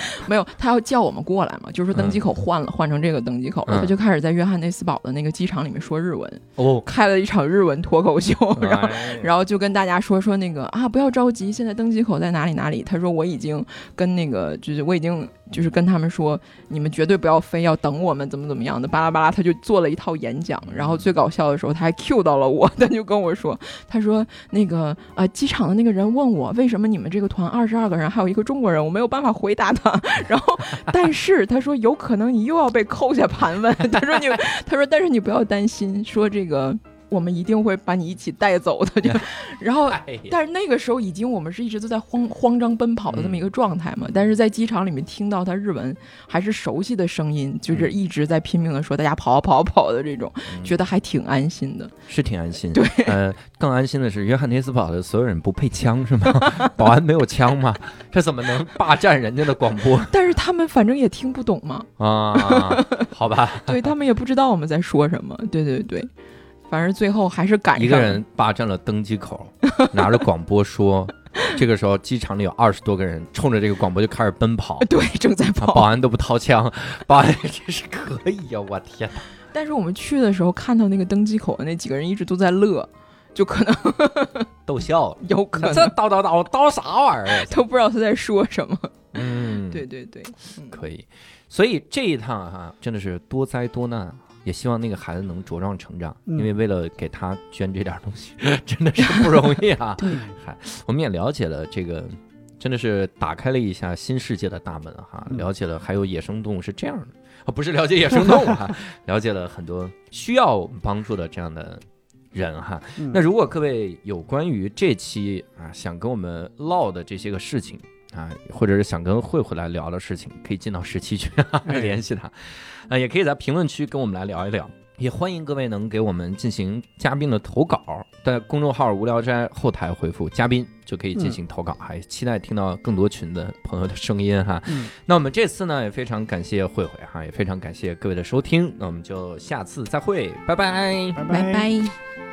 没有，他要叫我们过来嘛，就是登机口换了，换成这个登机口了，嗯他就开始在约翰内斯堡的那个机场里面说日文，哦，开了一场日文脱口秀，然后。哎然后就跟大家说说那个啊，不要着急，现在登机口在哪里哪里。他说我已经跟那个就是我已经就是跟他们说，你们绝对不要飞，要等我们怎么怎么样的，巴拉巴拉。他就做了一套演讲，然后最搞笑的时候他还 Q 到了我，他就跟我说，他说那个呃机场的那个人问我为什么你们这个团二十二个人还有一个中国人，我没有办法回答他。然后但是他说有可能你又要被扣下盘问，他说你他说但是你不要担心，说这个。我们一定会把你一起带走的，就，然后但是那个时候已经我们是一直都在慌慌张奔跑的这么一个状态嘛，但是在机场里面听到他日文还是熟悉的声音，就是一直在拼命的说大家跑啊跑啊跑的这种，觉得还挺安心的。是挺安心。对，呃，更安心的是，约翰内斯堡的所有人不配枪是吗？保安没有枪吗？这怎么能霸占人家的广播但是他们反正也听不懂嘛，啊？好吧，对他们也不知道我们在说什么。对对对，反正最后还是赶上一个人霸占了登机口，拿着广播说。这个时候，机场里有二十多个人冲着这个广播就开始奔跑，对正在啊跑，保安都不掏枪，保安真是可以呀、我天哪！但是我们去的时候看到那个登机口的那几个人一直都在乐，就可能逗笑了，有可能这叨叨叨叨啥玩意儿啊？都不知道他在说什么。嗯，对对对，嗯可以。所以这一趟哈、真的是多灾多难，也希望那个孩子能茁壮成长，嗯因为为了给他捐这点东西，真的是不容易啊。对，嗨，我们也了解了这个，真的是打开了一下新世界的大门哈，嗯了解了还有野生动物是这样的，啊，不是了解野生动物哈，了解了很多需要帮助的这样的人哈。嗯那如果各位有关于这期啊想跟我们唠的这些个事情啊，或者是想跟慧慧来聊的事情，可以进到十七区哎联系他，啊，也可以在评论区跟我们来聊一聊。也欢迎各位能给我们进行嘉宾的投稿，在公众号“无聊斋”后台回复“嘉宾”就可以进行投稿，还期待听到更多群的朋友的声音哈。嗯那我们这次呢也非常感谢慧慧哈，也非常感谢各位的收听，那我们就下次再会，拜拜。拜拜拜。